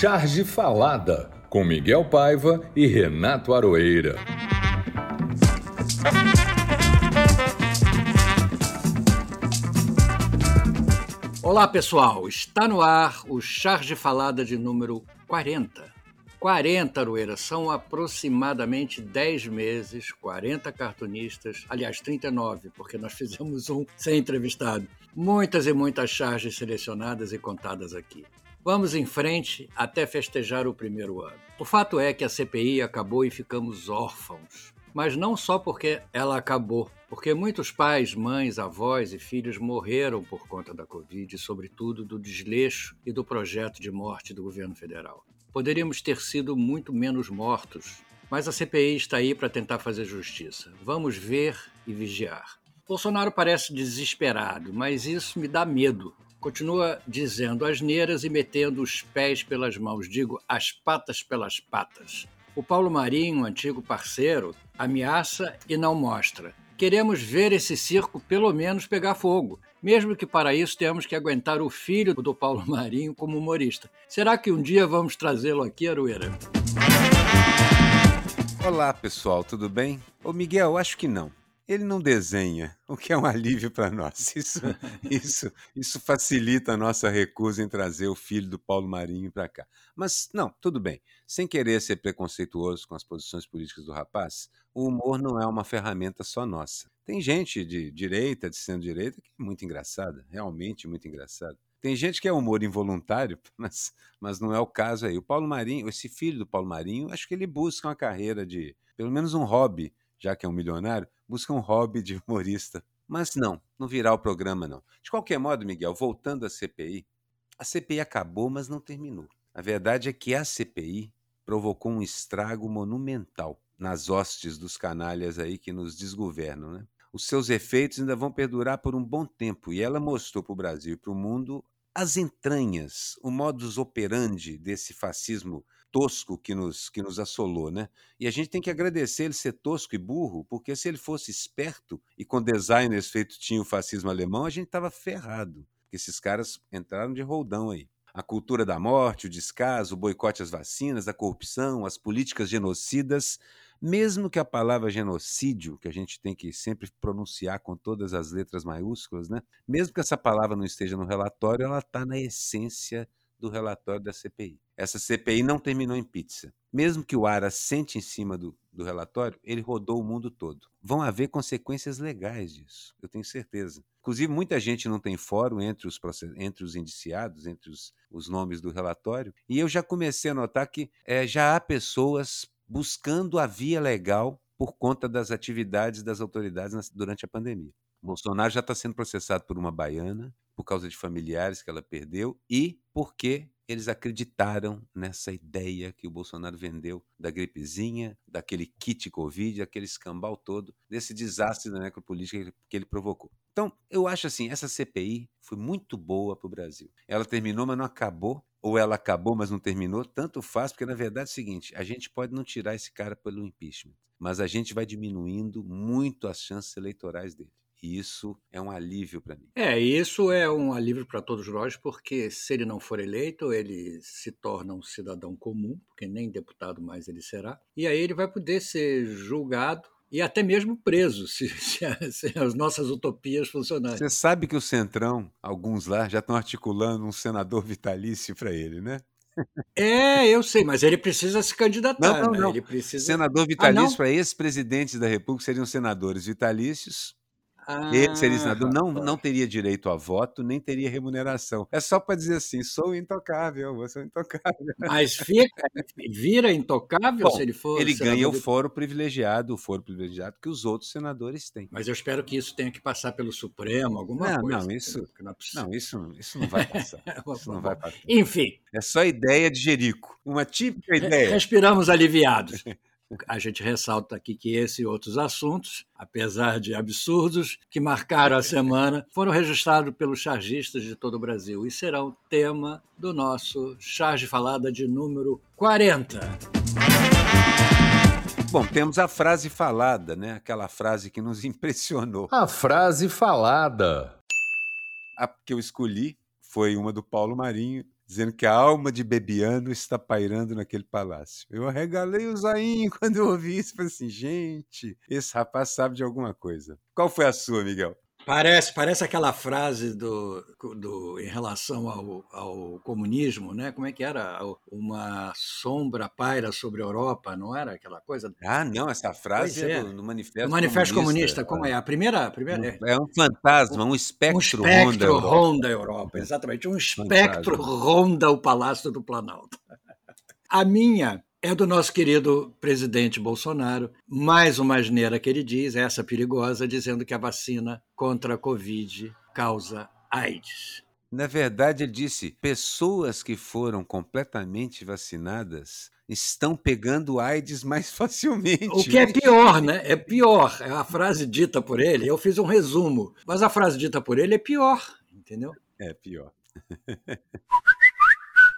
Charge Falada, com Miguel Paiva e Renato Aroeira. Olá pessoal, está no ar o Charge Falada de número 40. 40, Aroeira, são aproximadamente 10 meses, 40 cartunistas, aliás 39, porque nós fizemos um sem entrevistado. Muitas e muitas charges selecionadas e contadas aqui. Vamos em frente até festejar o primeiro ano. O fato é que a CPI acabou e ficamos órfãos. Mas não só porque ela acabou, porque muitos pais, mães, avós e filhos morreram por conta da Covid sobretudo, do desleixo e do projeto de morte do governo federal. Poderíamos ter sido muito menos mortos, mas a CPI está aí para tentar fazer justiça. Vamos ver e vigiar. Bolsonaro parece desesperado, mas isso me dá medo, continua dizendo asneiras e metendo os pés pelas mãos, digo, as patas pelas patas. O Paulo Marinho, antigo parceiro, ameaça e não mostra. Queremos ver esse circo pelo menos pegar fogo, mesmo que para isso tenhamos que aguentar o filho do Paulo Marinho como humorista. Será que um dia vamos trazê-lo aqui, Arueira? Olá, pessoal, tudo bem? Ô Miguel, acho que não ele não desenha, o que é um alívio para nós. Isso, isso, isso facilita a nossa recusa em trazer o filho do Paulo Marinho para cá. Mas, não, tudo bem. Sem querer ser preconceituoso com as posições políticas do rapaz, o humor não é uma ferramenta só nossa. Tem gente de direita, de centro-direita, que é muito engraçada, realmente muito engraçada. Tem gente que é humor involuntário, mas, mas não é o caso aí. O Paulo Marinho, esse filho do Paulo Marinho, acho que ele busca uma carreira de, pelo menos um hobby, já que é um milionário, busca um hobby de humorista. Mas não, não virá o programa, não. De qualquer modo, Miguel, voltando à CPI, a CPI acabou, mas não terminou. A verdade é que a CPI provocou um estrago monumental nas hostes dos canalhas aí que nos desgovernam, né? Os seus efeitos ainda vão perdurar por um bom tempo e ela mostrou para o Brasil e para o mundo as entranhas, o modus operandi desse fascismo tosco que nos, que nos assolou, né? E a gente tem que agradecer ele ser tosco e burro, porque se ele fosse esperto e com designers feito tinha o fascismo alemão, a gente estava ferrado. Porque esses caras entraram de roldão aí. A cultura da morte, o descaso, o boicote às vacinas, a corrupção, as políticas genocidas, mesmo que a palavra genocídio, que a gente tem que sempre pronunciar com todas as letras maiúsculas, né? Mesmo que essa palavra não esteja no relatório, ela está na essência do relatório da CPI. Essa CPI não terminou em pizza. Mesmo que o ar assente em cima do, do relatório, ele rodou o mundo todo. Vão haver consequências legais disso, eu tenho certeza. Inclusive, muita gente não tem fórum entre os, entre os indiciados, entre os, os nomes do relatório, e eu já comecei a notar que é, já há pessoas buscando a via legal por conta das atividades das autoridades durante a pandemia. Bolsonaro já está sendo processado por uma baiana, por causa de familiares que ela perdeu e porque eles acreditaram nessa ideia que o Bolsonaro vendeu da gripezinha, daquele kit Covid, aquele escambau todo, desse desastre da necropolítica que ele provocou. Então, eu acho assim, essa CPI foi muito boa para o Brasil. Ela terminou, mas não acabou, ou ela acabou, mas não terminou, tanto faz, porque na verdade é o seguinte, a gente pode não tirar esse cara pelo impeachment, mas a gente vai diminuindo muito as chances eleitorais dele. E isso é um alívio para mim. É, isso é um alívio para todos nós, porque se ele não for eleito, ele se torna um cidadão comum, porque nem deputado mais ele será, e aí ele vai poder ser julgado e até mesmo preso, se, se, se, as nossas utopias funcionarem. Você sabe que o Centrão, alguns lá, já estão articulando um senador vitalício para ele, né? É, eu sei, mas ele precisa se candidatar. Não, não, não. Ele precisa... Senador vitalício ah, para ex-presidentes da República seriam senadores vitalícios ah, ele senador, não, não teria direito a voto, nem teria remuneração. É só para dizer assim: sou intocável, você sou intocável. Mas fica, vira intocável Bom, se ele for. Ele ganha o foro privilegiado, o foro privilegiado que os outros senadores têm. Mas eu espero que isso tenha que passar pelo Supremo, alguma não, coisa. Não, isso não, é não, isso, isso não vai passar. isso não vai passar. Enfim. É só ideia de Jerico. Uma típica ideia. Respiramos aliviados. A gente ressalta aqui que esse e outros assuntos, apesar de absurdos, que marcaram a semana, foram registrados pelos chargistas de todo o Brasil e serão tema do nosso Charge Falada de número 40. Bom, temos a frase falada, né? Aquela frase que nos impressionou. A frase falada. A que eu escolhi foi uma do Paulo Marinho, dizendo que a alma de Bebiano está pairando naquele palácio. Eu arregalei o zainho quando eu ouvi isso. Falei assim, gente, esse rapaz sabe de alguma coisa. Qual foi a sua, Miguel? Parece, parece aquela frase do, do, em relação ao, ao comunismo, né? Como é que era? Uma sombra paira sobre a Europa, não era aquela coisa? Ah, não, essa frase é, é do, do Manifesto, manifesto Comunista. Comunista como é? A primeira, a primeira é, é um fantasma, um espectro, um espectro ronda, a Europa. Exatamente, um espectro fantasma. ronda o Palácio do Planalto. A minha é do nosso querido presidente Bolsonaro. Mais uma asneira que ele diz, essa perigosa, dizendo que a vacina contra a Covid causa AIDS. Na verdade, ele disse: pessoas que foram completamente vacinadas estão pegando AIDS mais facilmente. O que é pior, né? É pior. É a frase dita por ele. Eu fiz um resumo, mas a frase dita por ele é pior, entendeu? É pior.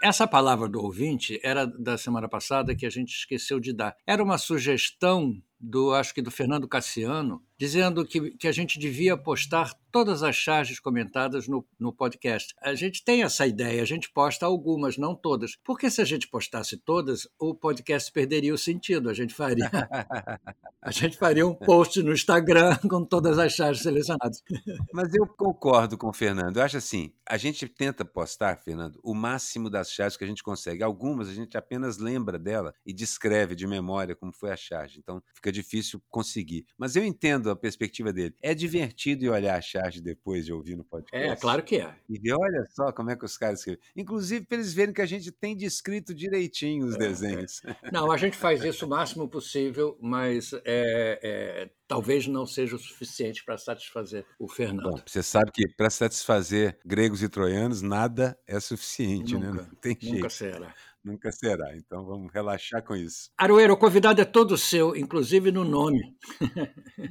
Essa palavra do ouvinte era da semana passada que a gente esqueceu de dar. Era uma sugestão do, acho que do Fernando Cassiano, dizendo que, que a gente devia postar todas as charges comentadas no, no podcast. A gente tem essa ideia, a gente posta algumas, não todas. Porque se a gente postasse todas, o podcast perderia o sentido. A gente faria, a gente faria um post no Instagram com todas as charges selecionadas. Mas eu concordo com o Fernando. Eu acho assim, a gente tenta postar, Fernando, o máximo das charges que a gente consegue. Algumas a gente apenas lembra dela e descreve de memória como foi a charge. Então fica difícil conseguir. Mas eu entendo a perspectiva dele. É divertido ir olhar a charge depois de ouvir no podcast. É, claro que é. E ver, olha só como é que os caras escrevem. Inclusive para eles verem que a gente tem descrito direitinho os é, desenhos. É. Não, a gente faz isso o máximo possível, mas é, é talvez não seja o suficiente para satisfazer o Fernando. Bom, você sabe que para satisfazer gregos e troianos nada é suficiente, nunca, né? Não tem nunca jeito. será. Nunca será. Então vamos relaxar com isso. Aroeiro, o convidado é todo seu, inclusive no nome.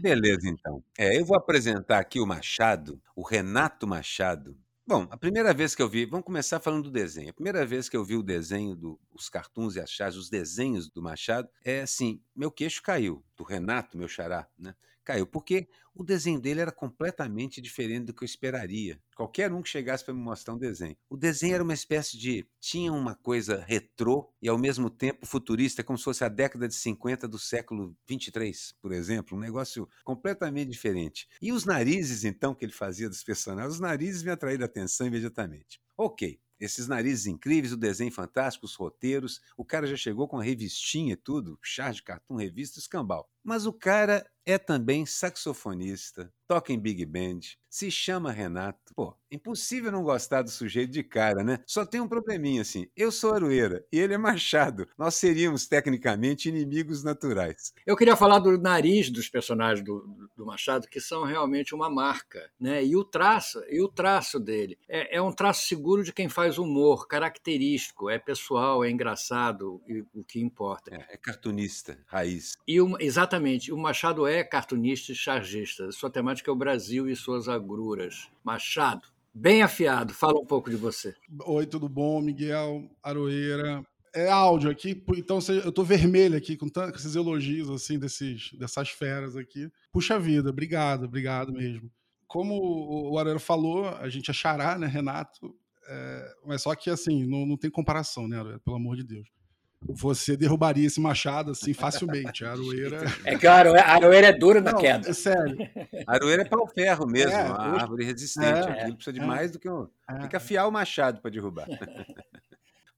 Beleza, então. É, eu vou apresentar aqui o Machado, o Renato Machado. Bom, a primeira vez que eu vi, vamos começar falando do desenho. A primeira vez que eu vi o desenho dos do, cartoons e as os desenhos do Machado, é assim, meu queixo caiu, do Renato, meu xará, né? Caiu, porque o desenho dele era completamente diferente do que eu esperaria. Qualquer um que chegasse para me mostrar um desenho. O desenho era uma espécie de. tinha uma coisa retrô e ao mesmo tempo futurista, como se fosse a década de 50 do século 23, por exemplo. Um negócio completamente diferente. E os narizes, então, que ele fazia dos personagens, os narizes me atraíram a atenção imediatamente. Ok, esses narizes incríveis, o desenho fantástico, os roteiros. O cara já chegou com a revistinha e tudo, char de cartão, revista, escambau. Mas o cara é também saxofonista, toca em big band, se chama Renato. Pô, impossível não gostar do sujeito de cara, né? Só tem um probleminha assim. Eu sou Aroeira e ele é Machado. Nós seríamos tecnicamente inimigos naturais. Eu queria falar do nariz dos personagens do, do Machado, que são realmente uma marca, né? E o traço, e o traço dele é, é um traço seguro de quem faz humor, característico, é pessoal, é engraçado, e, o que importa. É, é cartunista, raiz. E o, exatamente, o Machado é cartunista e chargista. Sua temática é o Brasil e suas agruras. Machado, bem afiado, fala um pouco de você. Oi, tudo bom? Miguel Aroeira. É áudio aqui, então eu tô vermelho aqui com, tantos, esses elogios assim desses, dessas feras aqui. Puxa vida, obrigado, obrigado mesmo. Como o Aroeira falou, a gente é xará, né, Renato? É, mas só que assim, não, não tem comparação, né, Aroeira? Pelo amor de Deus você derrubaria esse machado assim facilmente. A aroeira. É que a aroeira é dura na Não, queda. É sério. A aroeira é pau-ferro mesmo, é, a árvore resistente. É, Aquilo precisa de é, mais do que um. É. Tem que afiar o machado para derrubar.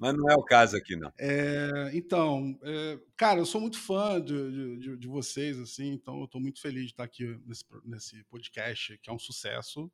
Mas não é o caso aqui, não. É, então, é, cara, eu sou muito fã de, de, de, vocês, assim, então eu estou muito feliz de estar aqui nesse, nesse podcast, que é um sucesso.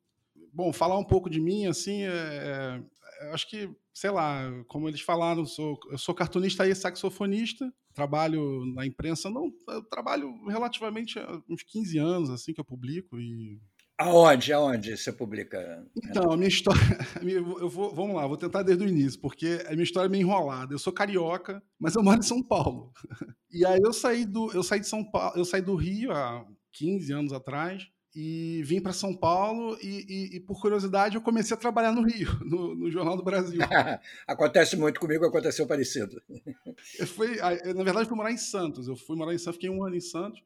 Bom, falar um pouco de mim, assim, é, é, acho que, sei lá, como eles falaram, sou, eu sou cartunista e saxofonista, trabalho na imprensa, não, eu trabalho relativamente há uns 15 anos, assim, que eu publico e... Aonde, aonde você publica? Então, a minha história, eu vou, vamos lá, vou tentar desde o início, porque a minha história é meio enrolada. Eu sou carioca, mas eu moro em São Paulo. E aí eu saí do, eu saí de São Paulo, eu saí do Rio há 15 anos atrás, e vim para São Paulo e, e, e, por curiosidade, eu comecei a trabalhar no Rio, no, no Jornal do Brasil. Acontece muito comigo, aconteceu parecido. Eu fui, na verdade, eu fui morar em Santos. Eu fui morar em Santos, fiquei um ano em Santos.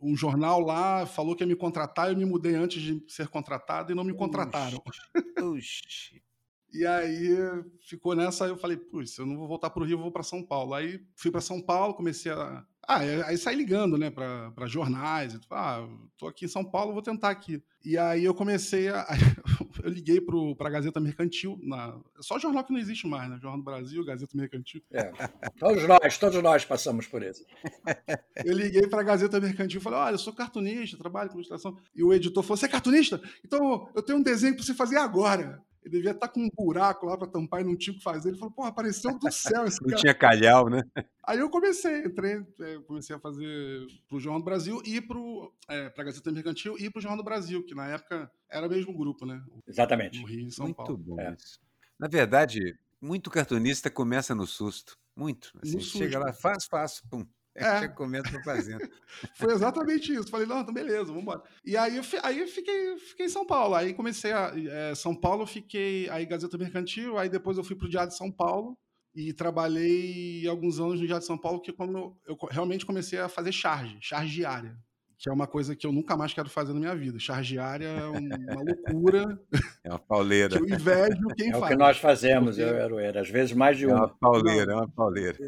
Um jornal lá falou que ia me contratar, eu me mudei antes de ser contratado e não me contrataram. Uxi. E aí ficou nessa, eu falei, putz, eu não vou voltar para o Rio, vou para São Paulo. Aí fui para São Paulo, comecei a. Ah, aí saí ligando, né, para jornais. Ah, tô aqui em São Paulo, vou tentar aqui. E aí eu comecei a. eu liguei para a Gazeta Mercantil. Na, é só jornal que não existe mais, né? Jornal do Brasil, Gazeta Mercantil. É. Todos nós, todos nós passamos por isso. eu liguei para a Gazeta Mercantil e falei: olha, eu sou cartunista, trabalho com ilustração. E o editor falou: você é cartunista? Então eu tenho um desenho para você fazer agora. Ele devia estar tá com um buraco lá para tampar e não tinha o que fazer. Ele falou, pô, apareceu do céu esse não cara. tinha calhau, né? Aí eu comecei, entrei, é, comecei a fazer para o Jornal do Brasil e para é, a Gazeta Mercantil e para o Jornal do Brasil, que na época era o mesmo grupo, né? Exatamente. No Rio, em São muito Paulo. bom É. isso. Na verdade, muito cartunista começa no susto. Muito. Assim, No chega susto. lá, faz, faço, pum. É. Já começa fazendo. Foi exatamente isso. Falei, não, então beleza, vamos embora. E aí eu, aí eu fiquei, fiquei em São Paulo. Aí comecei a. é, São Paulo, fiquei. Aí Gazeta Mercantil, aí depois eu fui pro Diário de São Paulo e trabalhei alguns anos no Diário de São Paulo, que é quando eu, eu realmente comecei a fazer charge, charge diária. Que é uma coisa que eu nunca mais quero fazer na minha vida. Charge diária é um- uma loucura É uma pauleira. que eu invejo quem É o faz. que nós fazemos, Porque- eu e Aroeira. Às vezes mais de É uma uma. pauleira, é uma pauleira.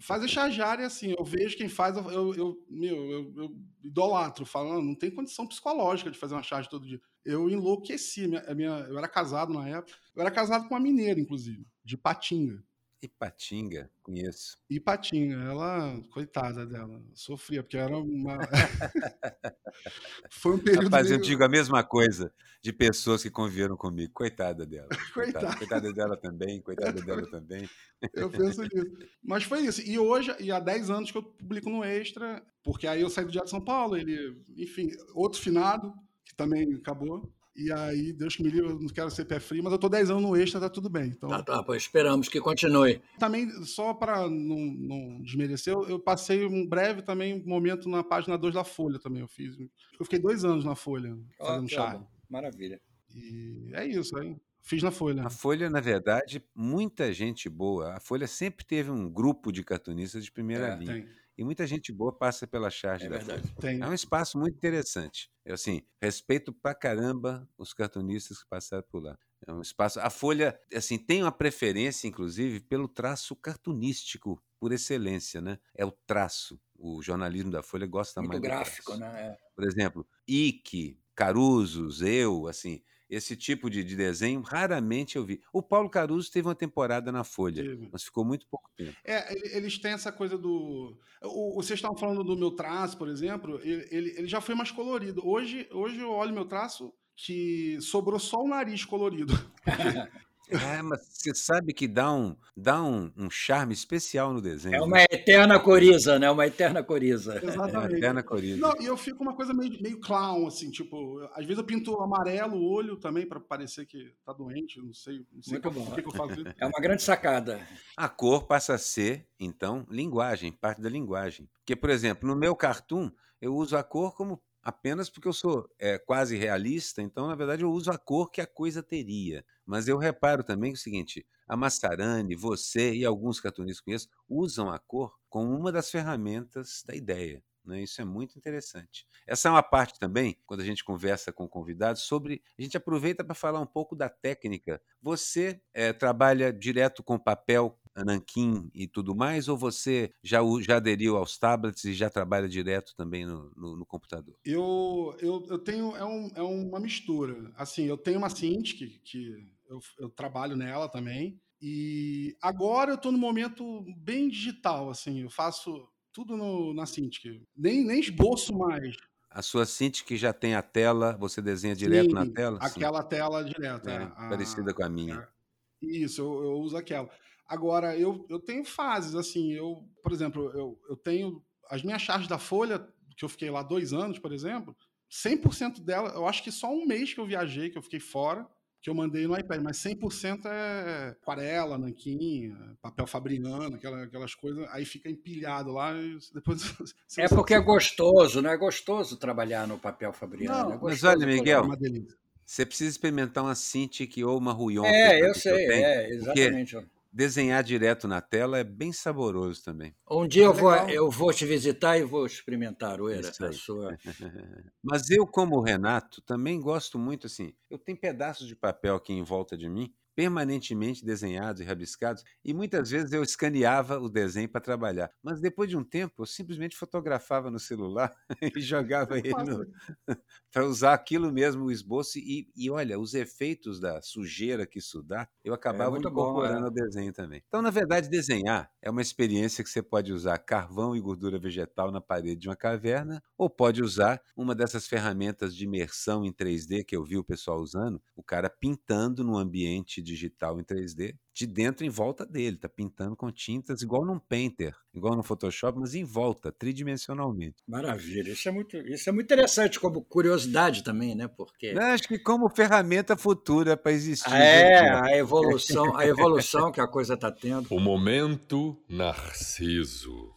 Fazer chargeária, assim, eu vejo quem faz, eu, eu, eu- meu, eu, eu idolatro, falando, não tem condição psicológica de fazer uma charge todo dia. Eu enlouqueci, minha, a minha, eu era casado na época, eu era casado com uma mineira, inclusive, de Patinga. Ipatinga, conheço. E Patinga, ela, coitada dela, sofria, porque era uma. Foi um período. Rapaz, eu meio- digo a mesma coisa de pessoas que conviveram comigo. Coitada dela. Coitada. Coitada dela também, coitada dela também. Eu penso nisso. Mas foi isso. E hoje, e há 10 anos que eu publico no Extra, porque aí eu saí do Diário de São Paulo, ele, enfim, outro finado, que também acabou. E aí, Deus que me livre, eu não quero ser pé frio, mas eu tô 10 anos no Extra, tá tudo bem. Então, Tá, tá, pois esperamos que continue. também, só para não, não desmerecer, eu, eu passei um breve também momento na página 2 da Folha também, eu fiz. Eu fiquei dois anos na Folha, fazendo tá charge. bom. Maravilha. E é isso aí. Fiz na Folha. A Folha, na verdade, muita gente boa. A Folha sempre teve um grupo de cartunistas de primeira É, linha. Tem, E muita gente boa passa pela charge É da verdade. É um espaço muito interessante. Eu, assim, respeito pra caramba os cartunistas que passaram por lá. É um espaço. A Folha, assim, tem uma preferência, inclusive, pelo traço cartunístico por excelência, né? É o traço. O jornalismo da Folha gosta Muito mais do gráfico, traço. né? Por exemplo, Ike, Carusos, eu, assim, esse tipo de, de desenho raramente eu vi. O Paulo Caruso teve uma temporada na Folha, mas ficou muito pouco tempo. É, ele- eles têm essa coisa do. O- vocês estavam falando do meu traço, por exemplo, ele, ele, ele já foi mais colorido. Hoje, hoje eu olho meu traço que sobrou só o nariz colorido. É, mas você sabe que dá um, dá um, um charme especial no desenho. É né? uma eterna coriza, né? Uma eterna coriza. É uma Exatamente. eterna coriza. Não, e eu fico uma coisa meio, meio clown, assim, tipo, às vezes eu pinto amarelo o olho também para parecer que tá doente, não sei, não sei Muito por bom. que, que eu faço. É uma grande sacada. A cor passa a ser, então, linguagem, parte da linguagem. Porque, por exemplo, no meu cartoon, eu uso a cor como apenas porque eu sou é, quase realista, então, na verdade, eu uso a cor que a coisa teria. Mas eu reparo também o seguinte: a Massarani, você e alguns cartunistas que conheço usam a cor como uma das ferramentas da ideia. Né? Isso é muito interessante. Essa é uma parte também, quando a gente conversa com convidados, sobre. A gente aproveita para falar um pouco da técnica. Você eh, trabalha direto com papel, nanquim e tudo mais, ou você já, já aderiu aos tablets e já trabalha direto também no, no- no computador? Eu, eu, eu tenho. É, um, é uma mistura. Assim, eu tenho uma Cintiq, que eu, eu trabalho nela também. E agora eu estou no momento bem digital, assim, eu faço tudo no, na Cintiq. Nem, nem esboço mais. A sua Cintiq que já tem a tela, você desenha direto na Sim, tela? Sim. Aquela tela direta. É, a- parecida com a minha. Isso, eu, eu uso aquela. Agora, eu, eu tenho fases, assim, eu, por exemplo, eu, eu tenho as minhas charges da Folha, que eu fiquei lá dois anos, por exemplo, 100% dela, eu acho que só um mês que eu viajei, que eu fiquei fora, que eu mandei no iPad, mas 100% é aquarela, nanquim, papel fabriano, aquela, aquelas coisas, aí fica empilhado lá e depois... se É porque é gostoso, né? É gostoso trabalhar no papel fabriano. Não, é mas olha. Miguel, É uma delícia. Você precisa experimentar uma Cintiq ou uma Ruyon. É, eu sei, tenho, é, porque exatamente. Desenhar direto na tela é bem saboroso também. Um dia eu vou, eu vou te visitar e vou experimentar, Oeira, Isso a aí. sua. Mas eu, como o Renato, também gosto muito assim. Eu tenho pedaços de papel aqui em volta de mim, permanentemente desenhados e rabiscados, e muitas vezes eu escaneava o desenho para trabalhar. Mas depois de um tempo, eu simplesmente fotografava no celular e jogava ele para usar aquilo mesmo, o esboço. E, e, olha, os efeitos da sujeira que isso dá, eu acabava é incorporando bom, é. ao desenho também. Então, na verdade, desenhar é uma experiência que você pode usar carvão e gordura vegetal na parede de uma caverna, ou pode usar uma dessas ferramentas de imersão em 3D que eu vi o pessoal usando, o cara pintando no ambiente digital em 3D, de dentro em volta dele, tá pintando com tintas igual num painter, igual no Photoshop, mas em volta, tridimensionalmente. Maravilha, isso é muito, isso é muito interessante como curiosidade também, né? Porque Eu acho que como ferramenta futura para existir. É, a evolução, a evolução que a coisa está tendo. O momento Narciso.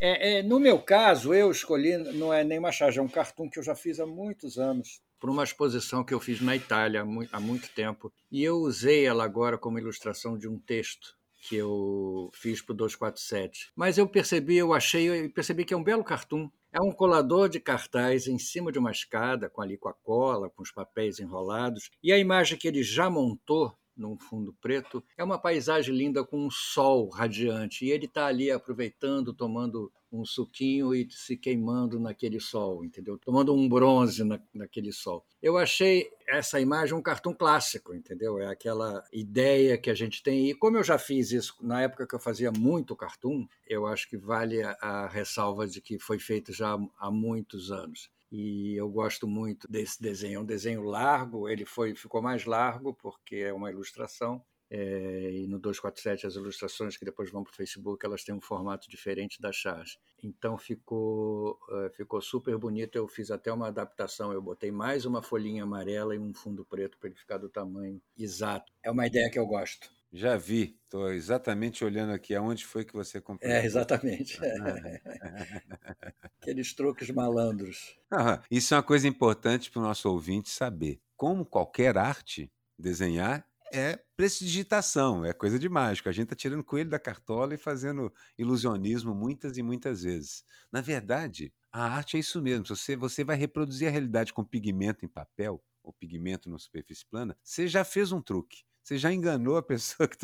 É, é, no meu caso, eu escolhi, não é nem uma charge, é um cartoon que eu já fiz há muitos anos, para uma exposição que eu fiz na Itália há muito, há muito tempo. E eu usei ela agora como ilustração de um texto que eu fiz para o 247. Mas eu percebi, eu achei, eu percebi que é um belo cartoon. É um colador de cartaz em cima de uma escada, com ali com a cola, com os papéis enrolados. E a imagem que ele já montou num fundo preto. É uma paisagem linda com um sol radiante. E ele está ali aproveitando, tomando um suquinho e se queimando naquele sol, entendeu? Tomando um bronze na, naquele sol. Eu achei essa imagem um cartão clássico, entendeu? É aquela ideia que a gente tem. E como eu já fiz isso na época que eu fazia muito cartoon, eu acho que vale a, a ressalva de que foi feito já há muitos anos e eu gosto muito desse desenho. É um desenho largo, ele foi ficou mais largo porque é uma ilustração. É, e no 247 as ilustrações que depois vão para o Facebook elas têm um formato diferente da charge. Então ficou uh, ficou super bonito. Eu fiz até uma adaptação. Eu botei mais uma folhinha amarela e um fundo preto para ele ficar do tamanho exato. É uma ideia que eu gosto. Já vi, estou exatamente olhando aqui aonde foi que você comprou. É, exatamente. Aqueles truques malandros. Ah, isso é uma coisa importante para o nosso ouvinte saber. Como qualquer arte, desenhar é prestidigitação, é coisa de mágico. A gente está tirando coelho da cartola e fazendo ilusionismo muitas e muitas vezes. Na verdade, a arte é isso mesmo. Você, você vai reproduzir a realidade com pigmento em papel, ou pigmento na superfície plana, você já fez um truque você já enganou a pessoa que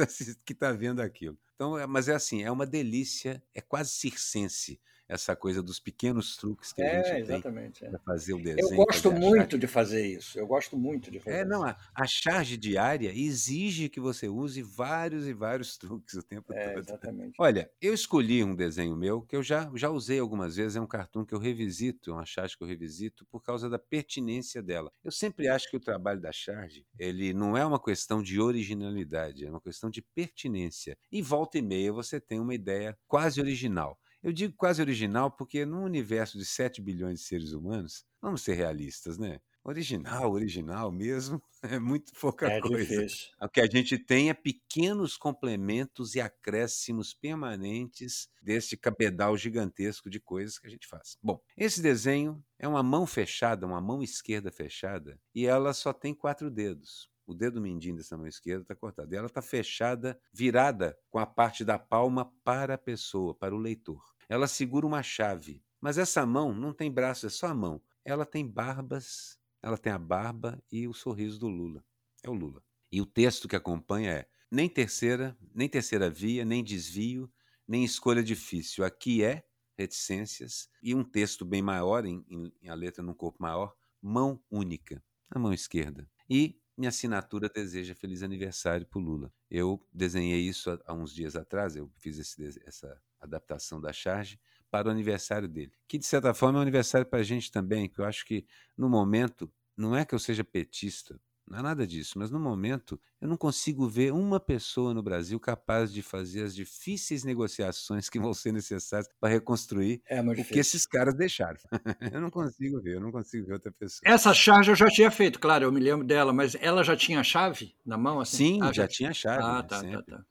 está tá vendo aquilo. Então, é, mas é assim, é uma delícia, é quase circense essa coisa dos pequenos truques que é, a gente exatamente, tem é. para fazer o desenho. Eu gosto muito de fazer isso. Eu gosto muito de fazer É, não, a, a, charge diária exige que você use vários e vários truques o tempo é, todo. Exatamente. Olha, eu escolhi um desenho meu que eu já, já usei algumas vezes, é um cartoon que eu revisito, é uma charge que eu revisito por causa da pertinência dela. Eu sempre acho que o trabalho da charge, ele não é uma questão de originalidade, é uma questão de pertinência. E volta e meia você tem uma ideia quase original. Eu digo quase original porque num universo de 7 bilhões de seres humanos, vamos ser realistas, né? Original, original mesmo, é muito pouca é coisa. Difícil. O que a gente tem é pequenos complementos e acréscimos permanentes desse cabedal gigantesco de coisas que a gente faz. Bom, esse desenho é uma mão fechada, uma mão esquerda fechada, e ela só tem quatro dedos o dedo mindinho dessa mão esquerda está cortado. E ela está fechada, virada com a parte da palma para a pessoa, para o leitor. Ela segura uma chave. Mas essa mão não tem braço, é só a mão. Ela tem barbas, ela tem a barba e o sorriso do Lula. É o Lula. E o texto que acompanha é: nem terceira, nem terceira via, nem desvio, nem escolha difícil. Aqui é reticências e um texto bem maior, em, em a letra num corpo maior, mão única, a mão esquerda. E minha assinatura deseja feliz aniversário para Lula. Eu desenhei isso há, uns dias atrás, eu fiz esse, essa adaptação da charge para o aniversário dele, que de certa forma é um aniversário para a gente também, que eu acho que no momento, não é que eu seja petista, não é nada disso, mas no momento eu não consigo ver uma pessoa no Brasil capaz de fazer as difíceis negociações que vão ser necessárias para reconstruir é o que esses caras deixaram. eu não consigo ver, eu não consigo ver outra pessoa. Essa charge eu já tinha feito, claro, eu me lembro dela, mas ela já tinha a chave na mão? Assim? Sim, ah, já, já, tinha a chave. Ah, tá, tá, tá.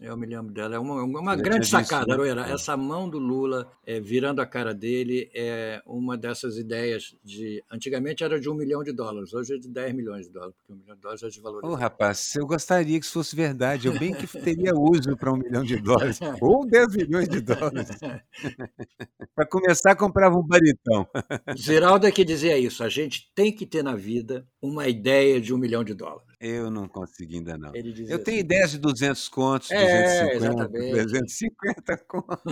Eu me lembro dela. É uma, uma grande sacada, Aroeira. Essa mão do Lula é, virando a cara dele é uma dessas ideias de. Antigamente era de um milhão de dólares, hoje é de 10 milhões de dólares, porque um milhão de dólares é desvalorizado. Ô, rapaz, eu gostaria que isso fosse verdade. Eu bem que teria uso para um milhão de dólares, ou 10 milhões de dólares. para começar, comprava um baritão. Geraldo é que dizia isso: a gente tem que ter na vida uma ideia de um milhão de dólares. Eu não consegui ainda não. Eu tenho assim. ideias de 200 contos, É, 250, exatamente. 350 contos.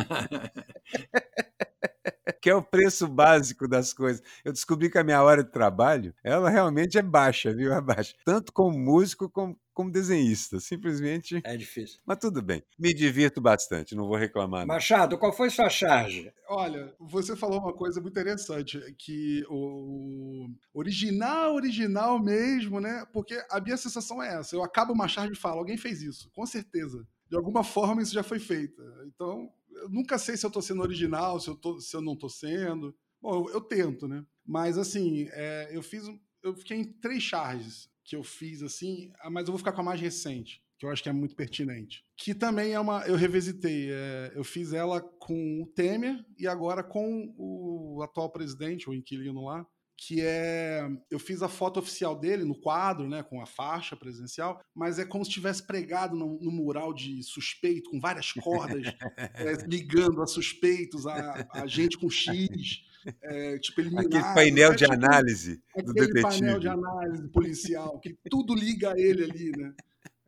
que é o preço básico das coisas. Eu descobri que a minha hora de trabalho, ela realmente é baixa, viu? É baixa. Tanto como músico como, como desenhista. Simplesmente. É difícil. Mas tudo bem. Me divirto bastante, não vou reclamar. Não. Machado, qual foi sua charge? Olha, você falou uma coisa muito interessante, que o original, original mesmo, né? Porque a minha sensação é essa. Eu acabo uma charge e falo, alguém fez isso, com certeza. De alguma forma isso já foi feito. Então, eu nunca sei se eu tô sendo original, se eu, tô, se eu não tô sendo. Bom, eu, eu tento, né? Mas assim, é, eu fiz. Eu fiquei em três charges que eu fiz assim, ah, mas eu vou ficar com a mais recente, que eu acho que é muito pertinente. Que também é uma. Eu revisitei. é, eu fiz ela com o Temer e agora com o atual presidente, o inquilino lá. Que é. Eu fiz a foto oficial dele no quadro, né? Com a faixa presidencial, mas é como se tivesse pregado no, no mural de suspeito, com várias cordas, é, ligando a suspeitos, a, a gente com X, é, tipo. Aquele painel é de tipo- análise do aquele detetive. painel de análise policial, que tudo liga a ele ali, né?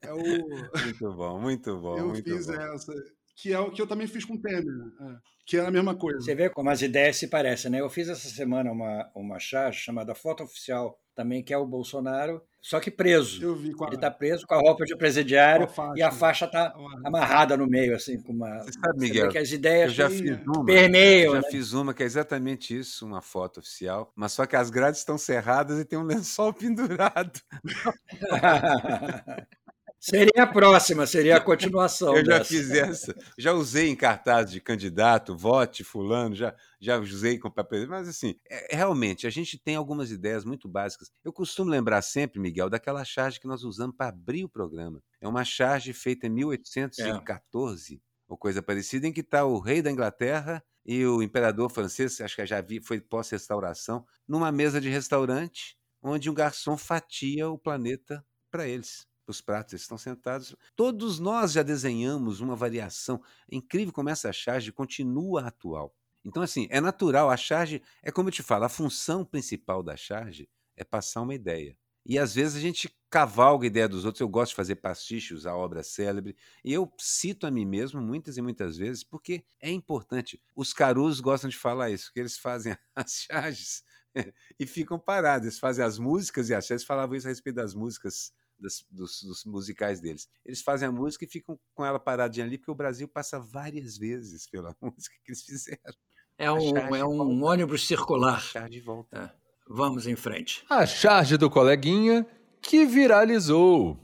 É o, Muito bom, muito bom. eu muito fiz bom. essa, que é o que eu também fiz com o Temer, né? É, que é a mesma coisa. Você vê como as ideias se parecem, né? Eu fiz essa semana uma, uma charge chamada Foto Oficial, também que é o Bolsonaro, só que preso. Eu vi com a, Ele está preso com a roupa de presidiário a faixa. e a faixa está amarrada no meio, assim, com uma. Você sabe, Você vê Miguel, que as Eu ideias já Sim, fiz uma. permeiam. Eu já né? fiz uma que é exatamente isso, uma foto oficial, mas só que as grades estão cerradas e tem um lençol pendurado. seria a próxima, seria a continuação. Eu já dessa. fiz essa. Já usei em cartaz de candidato, vote fulano, já, já usei com papel. Mas assim, é- realmente, a gente tem algumas ideias muito básicas. Eu costumo lembrar sempre, Miguel, daquela charge que nós usamos para abrir o programa. É uma charge feita em 1814, ou coisa parecida, em que está o rei da Inglaterra e o imperador francês, acho que já vi, foi pós-restauração, numa mesa de restaurante, onde um garçom fatia o planeta para eles. Os pratos estão sentados. Todos nós já desenhamos uma variação. É incrível como essa charge continua atual. Então, assim, é natural. A charge, é como eu te falo, a função principal da charge é passar uma ideia. E às vezes a gente cavalga a ideia dos outros. Eu gosto de fazer pastichos, a obra célebre. E eu cito a mim mesmo muitas e muitas vezes, porque é importante. Os carus gostam de falar isso, que eles fazem as charges e ficam parados. Eles fazem as músicas e as charges falavam isso a respeito das músicas das- dos, dos musicais deles. Eles fazem a música e ficam com ela paradinha ali, porque o Brasil passa várias vezes pela música que eles fizeram. É um, é um ônibus circular. Achar de volta. Vamos em frente. A charge do coleguinha que viralizou.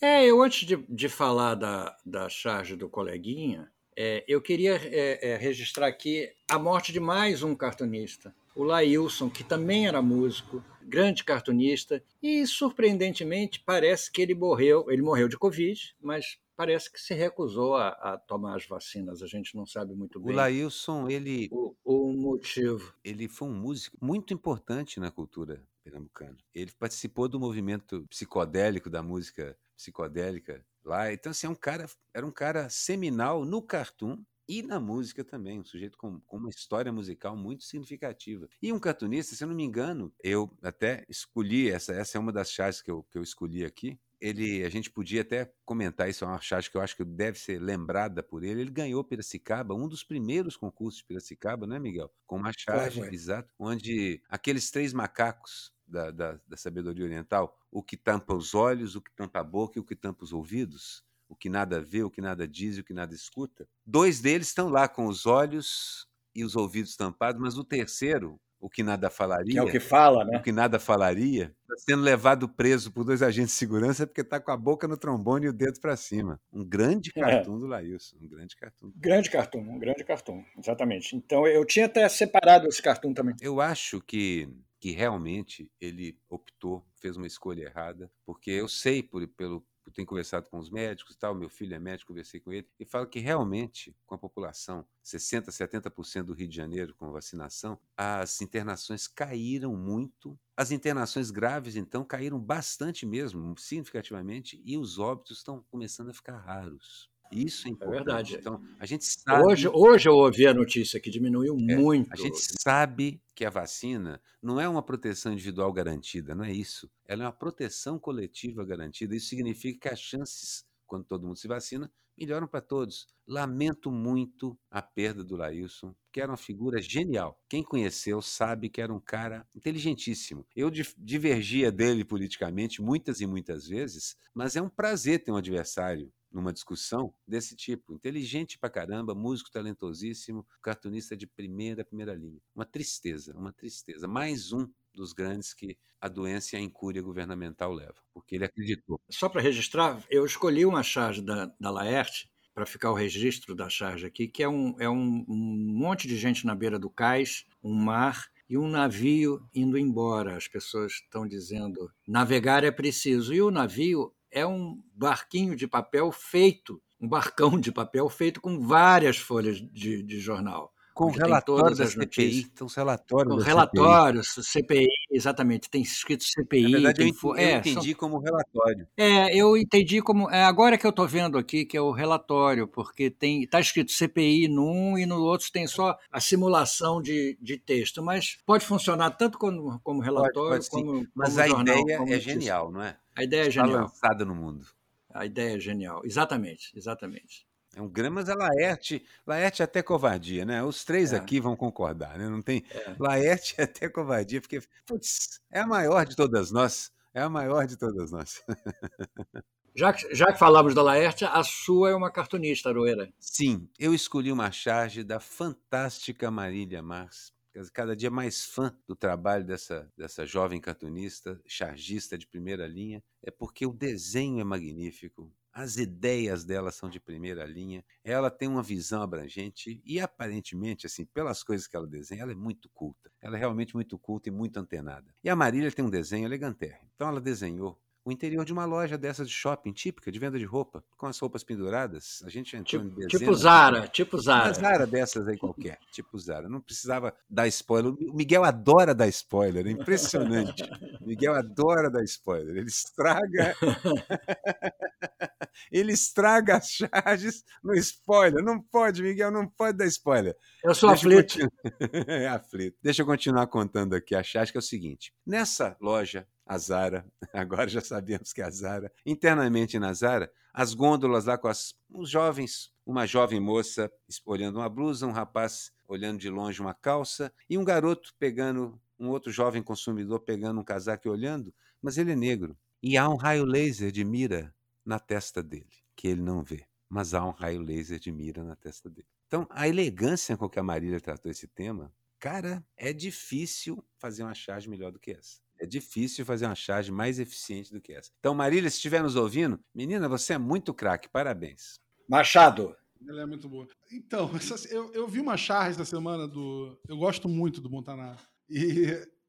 É, eu antes de, de falar da, da charge do coleguinha, é, eu queria é, é, registrar aqui a morte de mais um cartunista, o Lailson, que também era músico, grande cartunista, e surpreendentemente parece que ele morreu, ele morreu de Covid, mas parece que se recusou a, a tomar as vacinas, a gente não sabe muito O bem Lailson, ele, o, o motivo. ele foi um músico muito importante na cultura pernambucana. Ele participou do movimento psicodélico da música psicodélica lá. Então, assim, é um cara, era um cara seminal no cartoon e na música também, um sujeito com, com uma história musical muito significativa. E um cartunista, se eu não me engano, eu até escolhi, essa, essa é uma das chaves que eu, que eu escolhi aqui. Ele, a gente podia até comentar isso, é uma charge que eu acho que deve ser lembrada por ele. Ele ganhou Piracicaba, um dos primeiros concursos de Piracicaba, não é, Miguel? Com uma foi. exato, onde aqueles três macacos da, da, da sabedoria oriental, o que tampa os olhos, o que tampa a boca e o que tampa os ouvidos, o que nada vê, o que nada diz e o que nada escuta. Dois deles estão lá com os olhos e os ouvidos tampados, mas o terceiro, o que nada falaria, Que é o que fala, o né? que nada falaria, está sendo levado preso por dois agentes de segurança porque está com a boca no trombone e o dedo para cima. Um grande É. cartoon do Laílson, um grande cartoon. Grande cartoon, um grande cartoon, exatamente. Então eu tinha até separado esse cartoon também. Eu acho que, que realmente ele optou, fez uma escolha errada, porque eu sei, por, pelo, ter conversado com os médicos e tal, meu filho é médico, conversei com ele, e falo que realmente, com a população, 60%, 70% do Rio de Janeiro com vacinação, as internações caíram muito. As internações graves, então, caíram bastante mesmo, significativamente, e os óbitos estão começando a ficar raros. Isso é É importante. verdade. Então, a gente sabe. Hoje, hoje eu ouvi a notícia que diminuiu É, muito. A gente sabe que a vacina não é uma proteção individual garantida, não é isso. Ela é uma proteção coletiva garantida. Isso significa que as chances, quando todo mundo se vacina, melhoram para todos. Lamento muito a perda do Laílson, que era uma figura genial. Quem conheceu sabe que era um cara inteligentíssimo. Eu di- divergia dele politicamente muitas e muitas vezes, mas é um prazer ter um adversário numa discussão desse tipo. Inteligente pra caramba, músico talentosíssimo, cartunista de primeira, primeira linha. Uma tristeza, uma tristeza. Mais um dos grandes que a doença e a incúria governamental levam, porque ele acreditou. Só para registrar, eu escolhi uma charge da, da Laerte para ficar o registro da charge aqui, que é, um, é um, um monte de gente na beira do cais, um mar e um navio indo embora. As pessoas estão dizendo navegar é preciso. E o navio é um barquinho de papel feito, um barcão de papel feito com várias folhas de, de jornal. Com o onde tem relatório todas da CPI, então os relatórios Com relatórios, CPI, exatamente, tem escrito CPI. CPI. Na verdade, eu tem eu é, são- entendi como relatório. é, eu entendi como. É agora que eu estou vendo aqui que é o relatório, porque tem está escrito CPI num e no outro tem só a simulação de, de texto, mas pode funcionar tanto como, como relatório pode sim. como, Mas como a jornal, ideia é genial, não é? A ideia é Está genial. lançada no mundo. A ideia é genial. Exatamente, exatamente. É um grande, mas a Laerte, Laerte é até covardia, né? Os três É. aqui vão concordar, né? Não tem. É. Laerte é até covardia, porque, putz, é a maior de todas nós. É a maior de todas nós. Já que, já que falamos da Laerte, a sua é uma cartunista, Aroeira. Sim, eu escolhi uma charge da fantástica Marília Mars. Cada dia mais fã do trabalho dessa, dessa jovem cartunista, chargista de primeira linha, é porque o desenho é magnífico, as ideias dela são de primeira linha, ela tem uma visão abrangente e aparentemente, assim, pelas coisas que ela desenha, ela é muito culta. Ela é realmente muito culta e muito antenada. E a Marília tem um desenho elegantérrimo. Então ela desenhou o interior de uma loja dessas de shopping, típica, de venda de roupa, com as roupas penduradas. A gente entrou em Tipo, dezenas tipo Zara, tipo uma Zara. Zara dessas aí qualquer, tipo Zara. Não precisava dar spoiler. O Miguel adora dar spoiler, é impressionante. O Miguel adora dar spoiler. Ele estraga. Ele estraga as charges no spoiler. Não pode, Miguel, não pode dar spoiler. Eu sou Deixa aflito. continu- é aflito. Deixa eu continuar contando aqui a charge, que é o seguinte. Nessa loja, a Zara, agora já sabemos que é a Zara, internamente na Zara, as gôndolas lá com as, os jovens, uma jovem moça olhando uma blusa, um rapaz olhando de longe uma calça, e um garoto pegando, um outro jovem consumidor pegando um casaco e olhando, mas ele é negro. E há um raio laser de mira na testa dele, que ele não vê. Mas há um raio laser de mira na testa dele. Então, a elegância com que a Marília tratou esse tema, cara, é difícil fazer uma charge melhor do que essa. É difícil fazer uma charge mais eficiente do que essa. Então, Marília, se estiver nos ouvindo, menina, você é muito craque, parabéns. Machado. Ela é muito boa. Então, eu, eu vi uma charge essa semana do. Eu gosto muito do Montanaro. E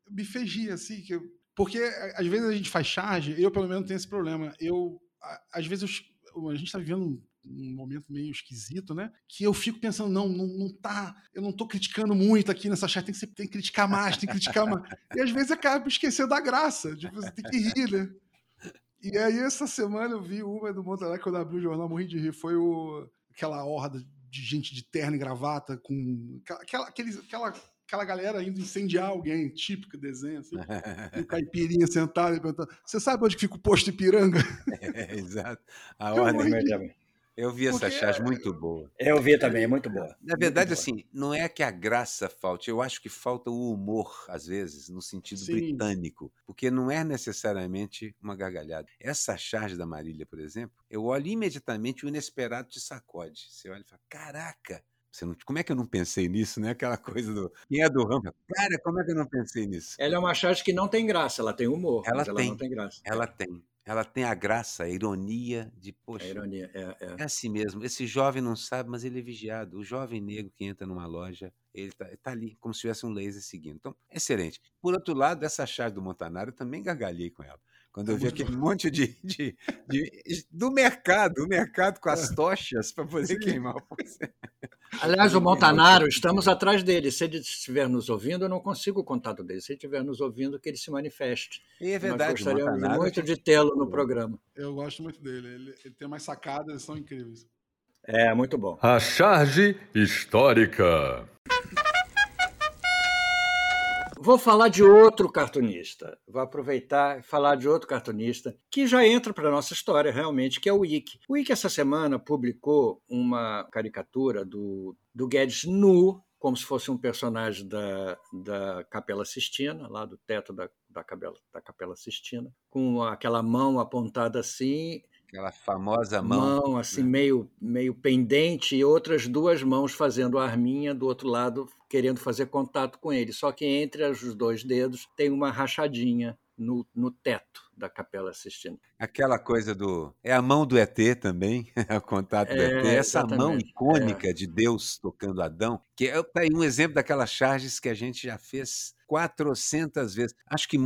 me fez rir, assim, que. eu- porque às vezes a gente faz charge, eu pelo menos tenho esse problema. Eu. Às vezes eu- a gente tá vivendo um, momento meio esquisito, né? Que eu fico pensando, não, não, não tá. Eu não tô criticando muito aqui nessa charge, tem que, ser- tem que criticar mais, tem que criticar mais. E às vezes acaba esquecendo da graça. Tipo, você tem que rir, né? E aí, essa semana eu vi uma do Montanaro, quando eu abri o jornal, morri de rir. Foi o, aquela horda de gente de terno e gravata com. Aquela, aqueles, aquela, aquela galera indo incendiar alguém, típico desenho, assim. E o caipirinha sentado e perguntando: Você sabe onde fica o posto Ipiranga? É, exato. A Eu ordem. morri de- Eu vi essa Porque- charge muito boa. Eu vi também, é muito boa. Na verdade, assim, não é que a graça falte, eu acho que falta o humor, às vezes, no sentido Sim. britânico, porque não é necessariamente uma gargalhada. Essa charge da Marília, por exemplo, eu olho imediatamente o inesperado te sacode. Você olha e fala, caraca, não- como é que eu não pensei nisso, né? Aquela coisa do. Quem é do ramo? Cara, como é que eu não pensei nisso? Ela é uma charge que não tem graça, ela tem humor, Ela mas ela tem. não tem graça. Ela tem. Ela tem a graça, a ironia de, É poxa, a ironia. É, é. É assim mesmo. Esse jovem não sabe, mas ele é vigiado. O jovem negro que entra numa loja, ele tá, tá ali, como se tivesse um laser seguindo. Então, excelente. Por outro lado, essa chave do Montanaro, eu também gargalhei com ela. Quando É eu vi aquele monte de, de- de- do mercado, o mercado com as tochas para poder Sim. queimar o Aliás, o Montanaro, estamos atrás dele. Se ele estiver nos ouvindo, eu não consigo o contato dele. Se ele estiver nos ouvindo, que ele se manifeste. E é Nós verdade, o gostaríamos Montanaro. muito de tê-lo no programa. Eu gosto muito dele. Ele, ele tem mais sacadas, são incríveis. É, muito bom. A charge histórica. Vou falar de outro cartunista. Vou aproveitar e falar de outro cartunista que já entra para a nossa história realmente, que é o Ike. O Ike essa semana publicou uma caricatura do, do Guedes nu, como se fosse um personagem da, da Capela Sistina, lá do teto da, da, Capela, da Capela Sistina, com aquela mão apontada assim Aquela famosa mão. Mão, assim, né? meio, meio pendente, e outras duas mãos fazendo a arminha do outro lado, querendo fazer contato com ele. Só que entre os dois dedos tem uma rachadinha no, no teto da Capela Sistina. Aquela coisa do. É a mão do ET também, é o contato do é, ET. Essa exatamente. mão icônica é. de Deus tocando Adão, que é tá um exemplo daquelas charges que a gente já fez 400 vezes. Acho que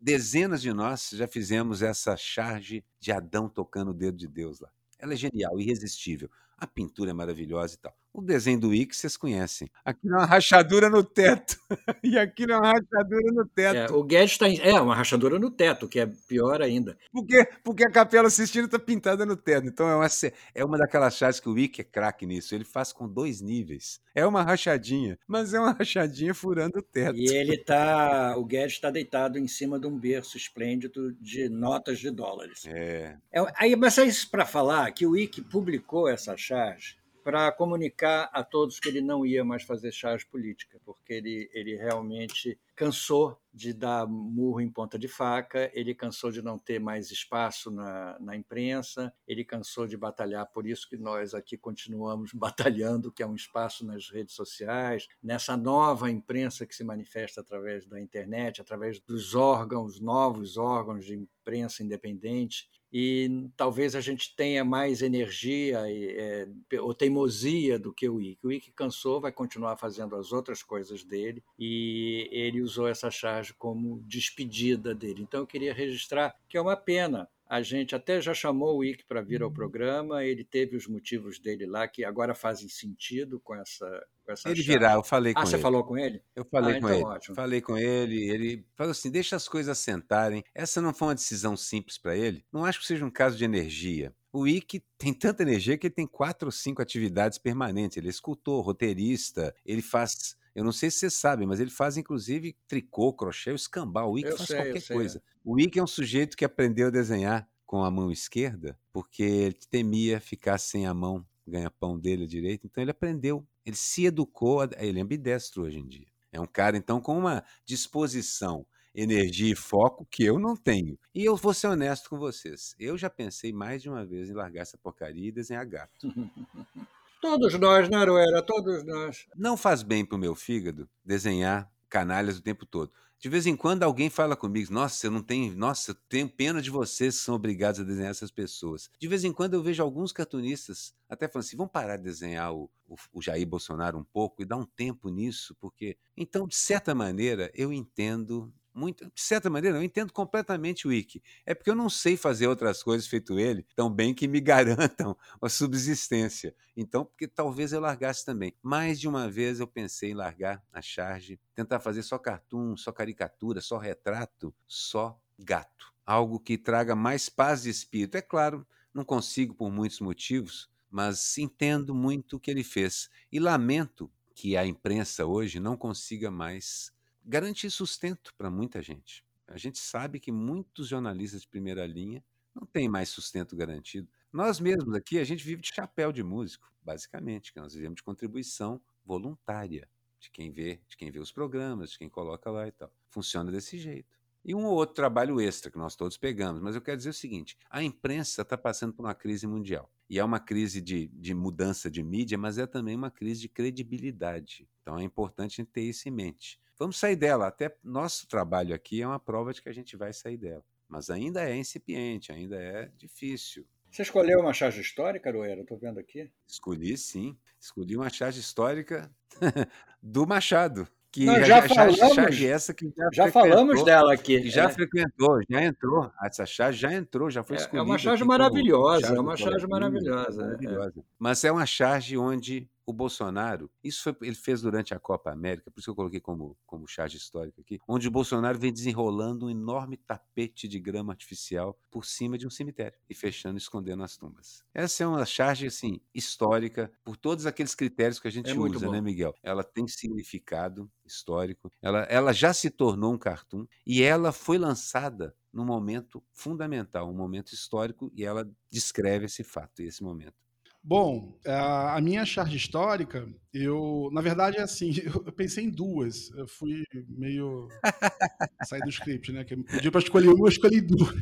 dezenas de nós já fizemos essa charge de Adão tocando o dedo de Deus lá. Ela é genial, irresistível. A pintura é maravilhosa e tal. O desenho do Ike vocês conhecem. Aqui é uma rachadura no teto. e aqui é uma rachadura no teto. É, o Guedes está. Em... É, uma rachadura no teto, que é pior ainda. Porque, porque a capela assistindo está pintada no teto. Então é uma, é uma daquelas chaves que o Ike é craque nisso. Ele faz com dois níveis. É uma rachadinha, mas é uma rachadinha furando o teto. E ele tá. O Guedes está deitado em cima de um berço esplêndido de notas de dólares. É. é aí, mas é isso para falar que o Ike publicou essa charge para comunicar a todos que ele não ia mais fazer charge política, porque ele, ele realmente cansou de dar murro em ponta de faca, ele cansou de não ter mais espaço na, na imprensa, ele cansou de batalhar, por isso que nós aqui continuamos batalhando, que é um espaço nas redes sociais, nessa nova imprensa que se manifesta através da internet, através dos órgãos, novos órgãos de imprensa independente, e talvez a gente tenha mais energia é, ou teimosia do que o Ike. O Ike cansou, vai continuar fazendo as outras coisas dele e ele usou essa charge como despedida dele. Então eu queria registrar que é uma pena a gente até já chamou o Ike para vir ao uhum. programa, ele teve os motivos dele lá que agora fazem sentido com essa. Com essa ele virá, eu falei ah, com ele. Ah, você falou com ele? Eu falei ah, com então ele. Ótimo. Falei com ele, ele falou assim: deixa as coisas sentarem. Essa não foi uma decisão simples para ele. Não acho que seja um caso de energia. O Ike tem tanta energia que ele tem quatro ou cinco atividades permanentes. Ele é escultor, roteirista, ele faz eu não sei se vocês sabem, mas ele faz inclusive tricô, crochê, escambau. O Ike faz sei, qualquer coisa. O Ike é um sujeito que aprendeu a desenhar com a mão esquerda porque ele temia ficar sem a mão ganha-pão dele direito. Então ele aprendeu, ele se educou, a... ele é ambidestro hoje em dia. É um cara, então, com uma disposição, energia e foco que eu não tenho. E eu vou ser honesto com vocês. Eu já pensei mais de uma vez em largar essa porcaria e desenhar gato. Todos nós, né, todos nós. Não faz bem para o meu fígado desenhar canalhas o tempo todo. De vez em quando alguém fala comigo, nossa, eu não tenho, nossa, eu tenho pena de vocês que são obrigados a desenhar essas pessoas. De vez em quando eu vejo alguns cartunistas até falando assim, vamos parar de desenhar o, o, o Jair Bolsonaro um pouco e dar um tempo nisso, porque então, de certa maneira, eu entendo muito, de certa maneira, eu entendo completamente o Wiki. É porque eu não sei fazer outras coisas feito ele tão bem que me garantam a subsistência. Então, porque talvez eu largasse também. Mais de uma vez eu pensei em largar a charge, tentar fazer só cartoon, só caricatura, só retrato, só gato. Algo que traga mais paz de espírito. É claro, não consigo por muitos motivos, mas entendo muito o que ele fez. E lamento que a imprensa hoje não consiga mais garantir sustento para muita gente. A gente sabe que muitos jornalistas de primeira linha não têm mais sustento garantido. Nós mesmos aqui, a gente vive de chapéu de músico, basicamente, que nós vivemos de contribuição voluntária de quem vê, de quem vê os programas, de quem coloca lá e tal. Funciona desse jeito. E um ou outro trabalho extra que nós todos pegamos. Mas eu quero dizer o seguinte: a imprensa está passando por uma crise mundial. E é uma crise de, de mudança de mídia, mas é também uma crise de credibilidade. Então é importante a gente ter isso em mente. Vamos sair dela. Até nosso trabalho aqui é uma prova de que a gente vai sair dela. Mas ainda é incipiente, ainda é difícil. Você escolheu uma charge histórica, Aroeira? Estou vendo aqui. Escolhi, sim. Escolhi uma charge histórica do Machado. Que Nós já, já falamos, charge essa que já, já falamos dela aqui. Que já é. frequentou, já entrou. Essa charge já entrou, já foi escolhida. É uma charge maravilhosa, é uma charge maravilhosa. maravilhosa. É. Mas é uma charge onde o Bolsonaro, isso foi, ele fez durante a Copa América, por isso que eu coloquei como, como charge histórica aqui, onde o Bolsonaro vem desenrolando um enorme tapete de grama artificial por cima de um cemitério e fechando e escondendo as tumbas. Essa é uma charge, assim, histórica, por todos aqueles critérios que a gente É usa, né, Miguel? Ela tem significado histórico, ela, ela já se tornou um cartoon e ela foi lançada num momento fundamental, um momento histórico, e ela descreve esse fato e esse momento. Bom, a minha charge histórica, eu, na verdade, é assim, eu eu pensei em duas. Eu fui meio sair do script, né? Que pediu para escolher uma, eu escolhi duas.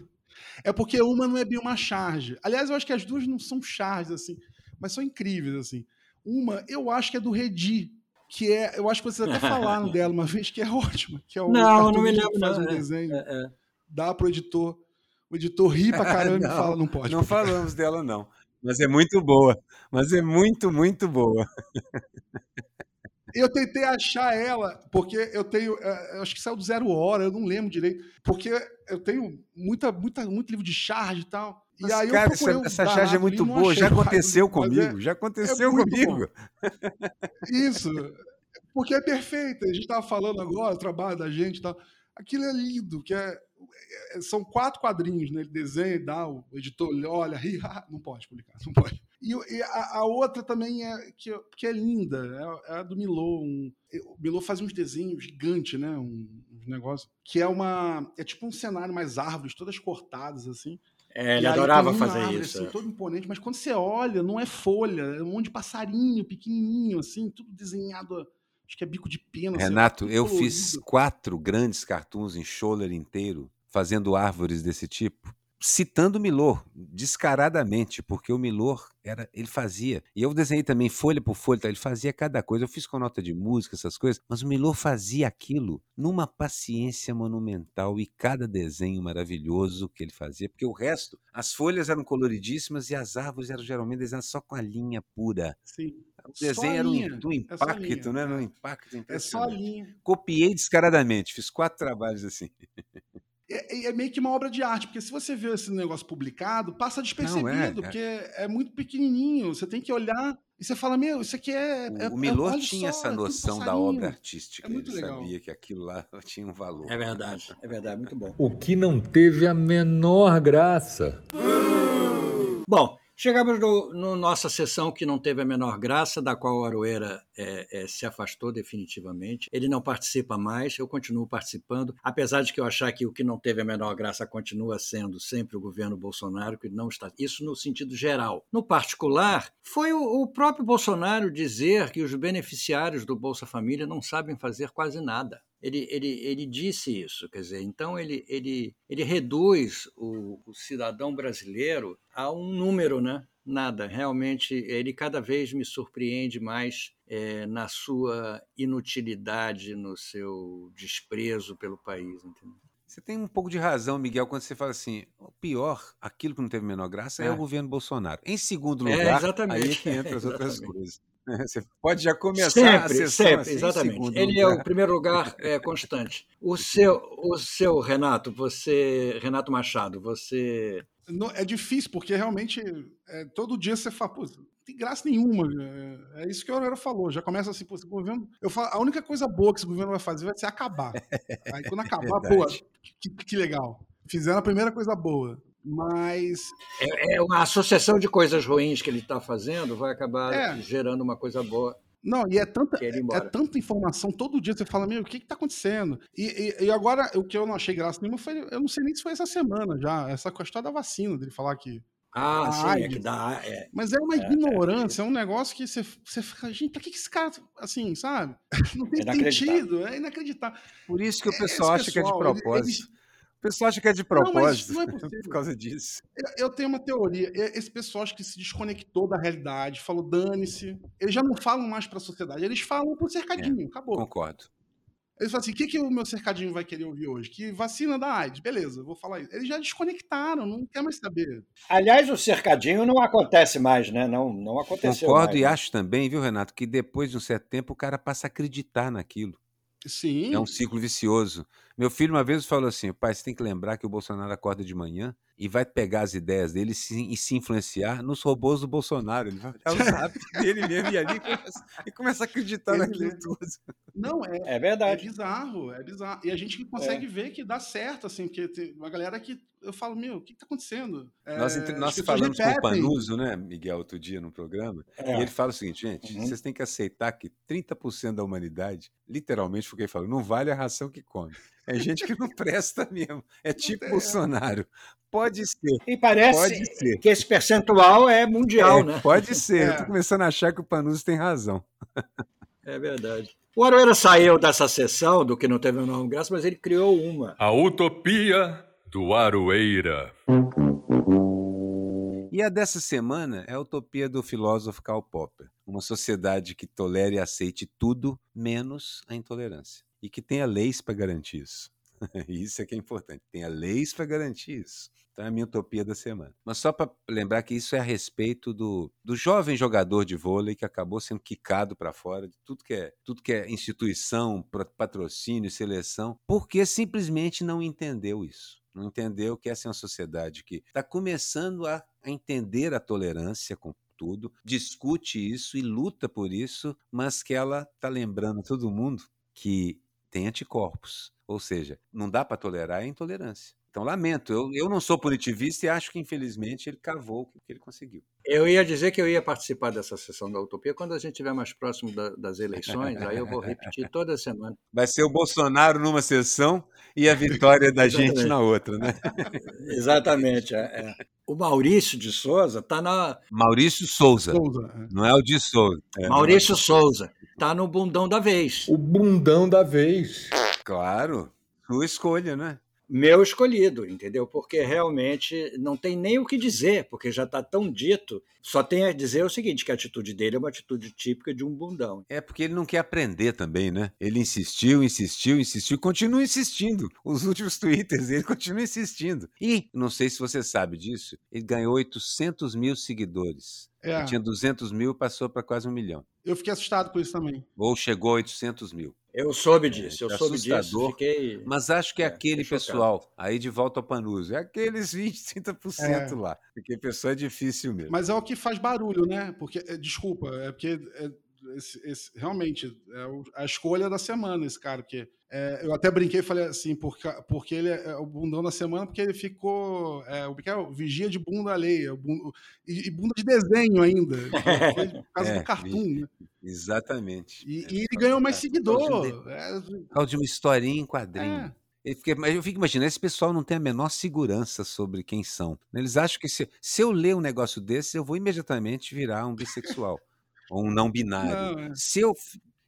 É porque uma não é bem uma charge. Aliás, eu acho que as duas não são charges assim, mas são incríveis assim. Uma, eu acho que é do Redi, que é, eu acho que vocês até falaram dela uma vez, que é ótima, que é o Não, não me lembro, faz não, um é, desenho, É, é. dá pro editor, o editor ri pra caramba e Não, fala, não pode. Não publicar. falamos dela, não. Mas é muito boa. Mas é muito, muito boa. Eu tentei achar ela, porque eu tenho. eh, eu acho que saiu do zero hora, eu não lembro direito. Porque eu tenho muita, muita, muito livro de charge e tal. E Mas, aí cara, eu procurei essa, essa charge é muito boa. Já aconteceu mas é- comigo. Já aconteceu muito comigo. Isso. Porque é perfeita. A gente estava falando agora, o trabalho da gente e tal. Aquilo é lindo, que é, é- são quatro quadrinhos, né? Ele desenha e dá, o editor olha, ri, não pode publicar, não pode. E, e a, a outra também é que, que é linda, é, é a do Milô. Um, o Milô faz uns desenhos gigantes, né? Um, uns negócios. Que é uma. É tipo um cenário mais árvores, todas cortadas, assim. É, ele E aí adorava fazer árvore, isso. Assim, todo imponente, mas quando você olha, não é folha, é um monte de passarinho pequenininho, assim, tudo desenhado, acho que é bico de pena. Renato, eu colorido. fiz quatro grandes cartoons em Scholler inteiro, fazendo árvores desse tipo, citando o Milor, descaradamente, porque o Milor era, ele fazia. E eu desenhei também folha por folha, tá? ele fazia cada coisa. Eu fiz com nota de música, essas coisas, mas o Milor fazia aquilo numa paciência monumental e cada desenho maravilhoso que ele fazia, porque o resto, as folhas eram coloridíssimas e as árvores eram geralmente desenhadas só com a linha pura. Sim. O a desenho era um, do é impacto, linha, né? No é. impacto É só a linha. copiei descaradamente, fiz quatro trabalhos assim. É, é meio que uma obra de arte, porque se você vê esse negócio publicado, passa despercebido, é. porque é muito pequenininho. Você tem que olhar e você fala, meu, isso aqui é. é- O, o é- Milor tinha só, essa é noção da obra artística. É muito ele legal. sabia que aquilo lá tinha um valor. É verdade, é verdade, muito bom. O que não teve a menor graça. Bom, chegamos no, no nossa sessão que não teve a menor graça, da qual o Aroeira é, é, se afastou definitivamente. Ele não participa mais, eu continuo participando, apesar de que eu achar que o que não teve a menor graça continua sendo sempre o governo Bolsonaro, que não está. Isso no sentido geral. No particular, foi o, o próprio Bolsonaro dizer que os beneficiários do Bolsa Família não sabem fazer quase nada. Ele, ele, ele disse isso, quer dizer, então ele, ele, ele reduz o, o cidadão brasileiro a um número, né? Nada, realmente ele cada vez me surpreende mais é, na sua inutilidade, no seu desprezo pelo país. Entendeu? Você tem um pouco de razão, Miguel, quando você fala assim: o pior, aquilo que não teve menor graça, é, É. o governo Bolsonaro. Em segundo É, lugar, exatamente. aí é que entra as outras coisas. Você pode já começar a Sempre, sessão sempre, assim, exatamente. segundo Ele é o primeiro lugar é, constante. O seu, o seu Renato, você, Renato Machado, você Não, é difícil, porque realmente é, todo dia você fala, pô, não tem graça nenhuma. É, é isso que o Aurora falou. Já começa assim, pô, esse governo. Eu falo, a única coisa boa que esse governo vai fazer vai ser acabar. Aí quando acabar, pô, Verdade. que, que legal. Fizeram a primeira coisa boa. Mas é uma associação de coisas ruins que ele está fazendo vai acabar É. gerando uma coisa boa Não, e é tanta, é tanta informação, todo dia você fala, meu, o que que tá acontecendo? E, e- e agora, o que eu não achei graça nenhuma foi, eu não sei nem se foi essa semana já, essa questão da vacina, dele falar que... Ah, sim, é que dá. é. Mas é uma ignorância, é, um negócio que você, você fica, gente, pra que que esse cara, assim, sabe? Não tem Inacreditável. sentido, é inacreditável. Por isso que o Esse pessoal acha que é de pessoal, ele- propósito. O pessoal acha que é de Não, mas propósito não é possível. por causa disso. Eu- Eu tenho uma teoria. Esse pessoal acho que se desconectou da realidade, falou dane-se. Eles já não falam mais pra sociedade, eles falam pro cercadinho, acabou. Concordo. Eles falam assim: o que, que o meu cercadinho vai querer ouvir hoje? Que vacina da AIDS. Beleza, vou falar isso. Eles já desconectaram, não quer mais saber. Aliás, o cercadinho não acontece mais, né? Não, não aconteceu Concordo mais, e né? acho também, viu, Renato, que depois de um certo tempo o cara passa a acreditar naquilo. Sim. É um ciclo vicioso. Meu filho uma vez falou assim: pai, você tem que lembrar que o Bolsonaro acorda de manhã e vai pegar as ideias dele e se, e se influenciar nos robôs do Bolsonaro. Ele vai olhar o zap dele mesmo e ali começa, e começa a acreditar Ele naquilo mesmo. tudo. Não, é, É é verdade. bizarro, é bizarro. E a gente que consegue ver que dá certo, assim, porque tem uma galera que eu falo, meu, o que, que tá acontecendo? Nós, É, entre- as nós falamos com o. Panuso, né, Miguel, outro dia no programa, É. e ele fala o seguinte, gente, Uhum. vocês têm que aceitar que 30% da humanidade, literalmente, foi o que ele falou, não vale a ração que come. É gente que não presta mesmo. É tipo É. Bolsonaro. Pode ser, E parece pode ser. que esse percentual é mundial, É, né? Pode ser. Eu É. tô começando a achar que o Panuso tem razão. É verdade. O Aroeira saiu dessa sessão do que não teve o nome graça, mas ele criou uma. A utopia do Aroeira. E a dessa semana é a utopia do filósofo Karl Popper. Uma sociedade que tolere e aceite tudo, menos a intolerância. E que tenha leis para garantir isso. Isso é que é importante. Tenha leis para garantir isso. Então é a minha utopia da semana. Mas só para lembrar que isso é a respeito do, do jovem jogador de vôlei que acabou sendo quicado para fora de tudo que é tudo que é instituição, patrocínio, seleção, porque simplesmente não entendeu isso. Não entendeu que essa é uma sociedade que está começando a, a entender a tolerância com tudo, discute isso e luta por isso, mas que ela está lembrando todo mundo que tem anticorpos. Ou seja, não dá para tolerar a intolerância. Então, lamento, eu, eu não sou punitivista e acho que, infelizmente, ele cavou o que ele conseguiu. Eu ia dizer que eu ia participar dessa sessão da Utopia quando a gente estiver mais próximo da- das eleições, aí eu vou repetir toda semana. Vai ser o Bolsonaro numa sessão e a vitória da gente na outra, né? Exatamente. é, é. O Maurício de Souza está na. Maurício Souza, Souza, é. não é o de Souza. É, Maurício Souza está no bundão da vez. O bundão da vez. Claro, sua escolha, né? Meu escolhido, entendeu? Porque realmente não tem nem o que dizer, porque já está tão dito. Só tem a dizer o seguinte: que a atitude dele é uma atitude típica de um bundão. É porque ele não quer aprender também, né? Ele insistiu, insistiu, insistiu, continua insistindo. Os últimos twitters ele continua insistindo. E, não sei se você sabe disso, ele ganhou 800 mil seguidores. É, Ele tinha 200 mil, passou para quase um milhão. eu fiquei assustado com isso também. Ou chegou a 800 mil. Eu soube disso, eu é soube disso. Fiquei. Mas acho que é É, aquele pessoal, aí de volta ao Panuso, é aqueles 20, 30% É. lá. Porque pessoa é difícil mesmo. Mas é o que faz barulho, né? Porque, é, desculpa, é porque é, esse- esse- realmente é a escolha da semana, esse cara. Porque é, eu até brinquei e falei assim, porque, porque ele é, é o bundão da semana, porque ele ficou. É, o que é vigia de bunda alheia, o bun- e, e bunda de desenho ainda. Foi por causa É, do cartoon, né? Exatamente. E, É, e ele ganhou mais do seguidor. É, Por causa de uma historinha em quadrinho. é. Mas eu fico imaginando, esse pessoal não tem a menor segurança sobre quem são. Eles acham que se, se eu ler um negócio desse, eu vou imediatamente virar um bissexual ou um não binário. Não, é. Se eu,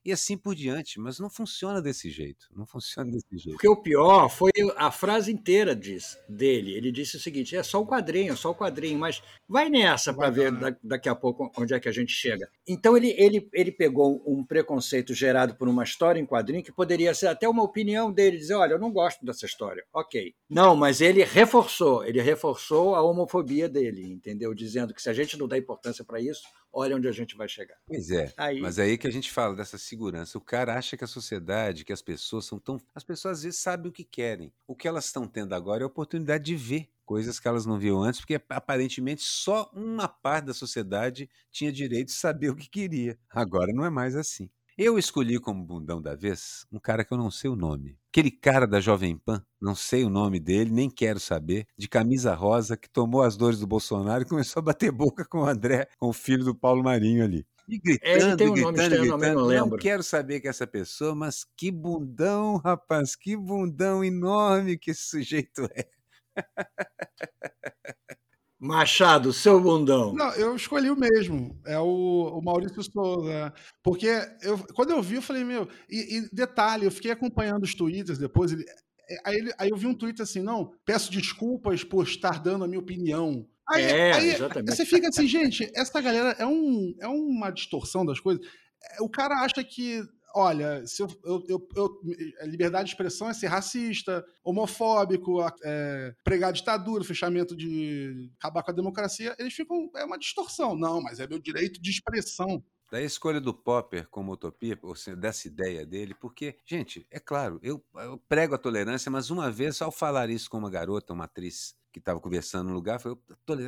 e assim por diante, mas não funciona desse jeito. Não funciona desse jeito. Porque o pior foi a frase inteira diz, dele. Ele disse o seguinte: é só o quadrinho, é só o quadrinho, mas vai nessa para ver da- daqui a pouco onde é que a gente chega. Então ele, ele, ele pegou um preconceito gerado por uma história em quadrinho que poderia ser até uma opinião dele, dizer: olha, eu não gosto dessa história. Ok. Não, mas ele reforçou, ele reforçou a homofobia dele, entendeu? Dizendo que se a gente não dá importância para isso, olha onde a gente vai chegar. Pois é. Aí, Mas é aí que a gente fala dessa segurança. O cara acha que a sociedade, que as pessoas são tão. As pessoas às vezes sabem o que querem. O que elas estão tendo agora é a oportunidade de ver coisas que elas não viam antes, porque aparentemente só uma parte da sociedade tinha direito de saber o que queria. Agora não é mais assim. Eu escolhi como bundão da vez um cara que eu não sei o nome. Aquele cara da Jovem Pan, não sei o nome dele, nem quero saber, de camisa rosa, que tomou as dores do Bolsonaro e começou a bater boca com o André, com o filho do Paulo Marinho ali. E gritando, tem um e nome gritando, gritando. não lembro. quero saber que é essa pessoa, mas que bundão, rapaz, que bundão enorme que esse sujeito é. Machado, seu bundão. Não, eu escolhi o mesmo. É o, o Maurício Souza. Porque eu, quando eu vi, eu falei, meu. E, e detalhe, eu fiquei acompanhando os twitters depois. Ele, é, aí, ele- aí eu vi um tweet assim: não, peço desculpas por estar dando a minha opinião. Aí, É, aí você fica assim, gente, essa galera é, um, é uma distorção das coisas. É, O cara acha que. Olha, se eu, eu, eu- eu- a liberdade de expressão é ser racista, homofóbico, é, pregar ditadura, fechamento de. acabar com a democracia. Eles ficam. É uma distorção. Não, mas é meu direito de expressão. Da escolha do Popper como utopia, ou seja, dessa ideia dele, porque, gente, é claro, eu, eu prego a tolerância, mas uma vez, ao falar isso com uma garota, uma atriz que estava conversando no lugar, falou: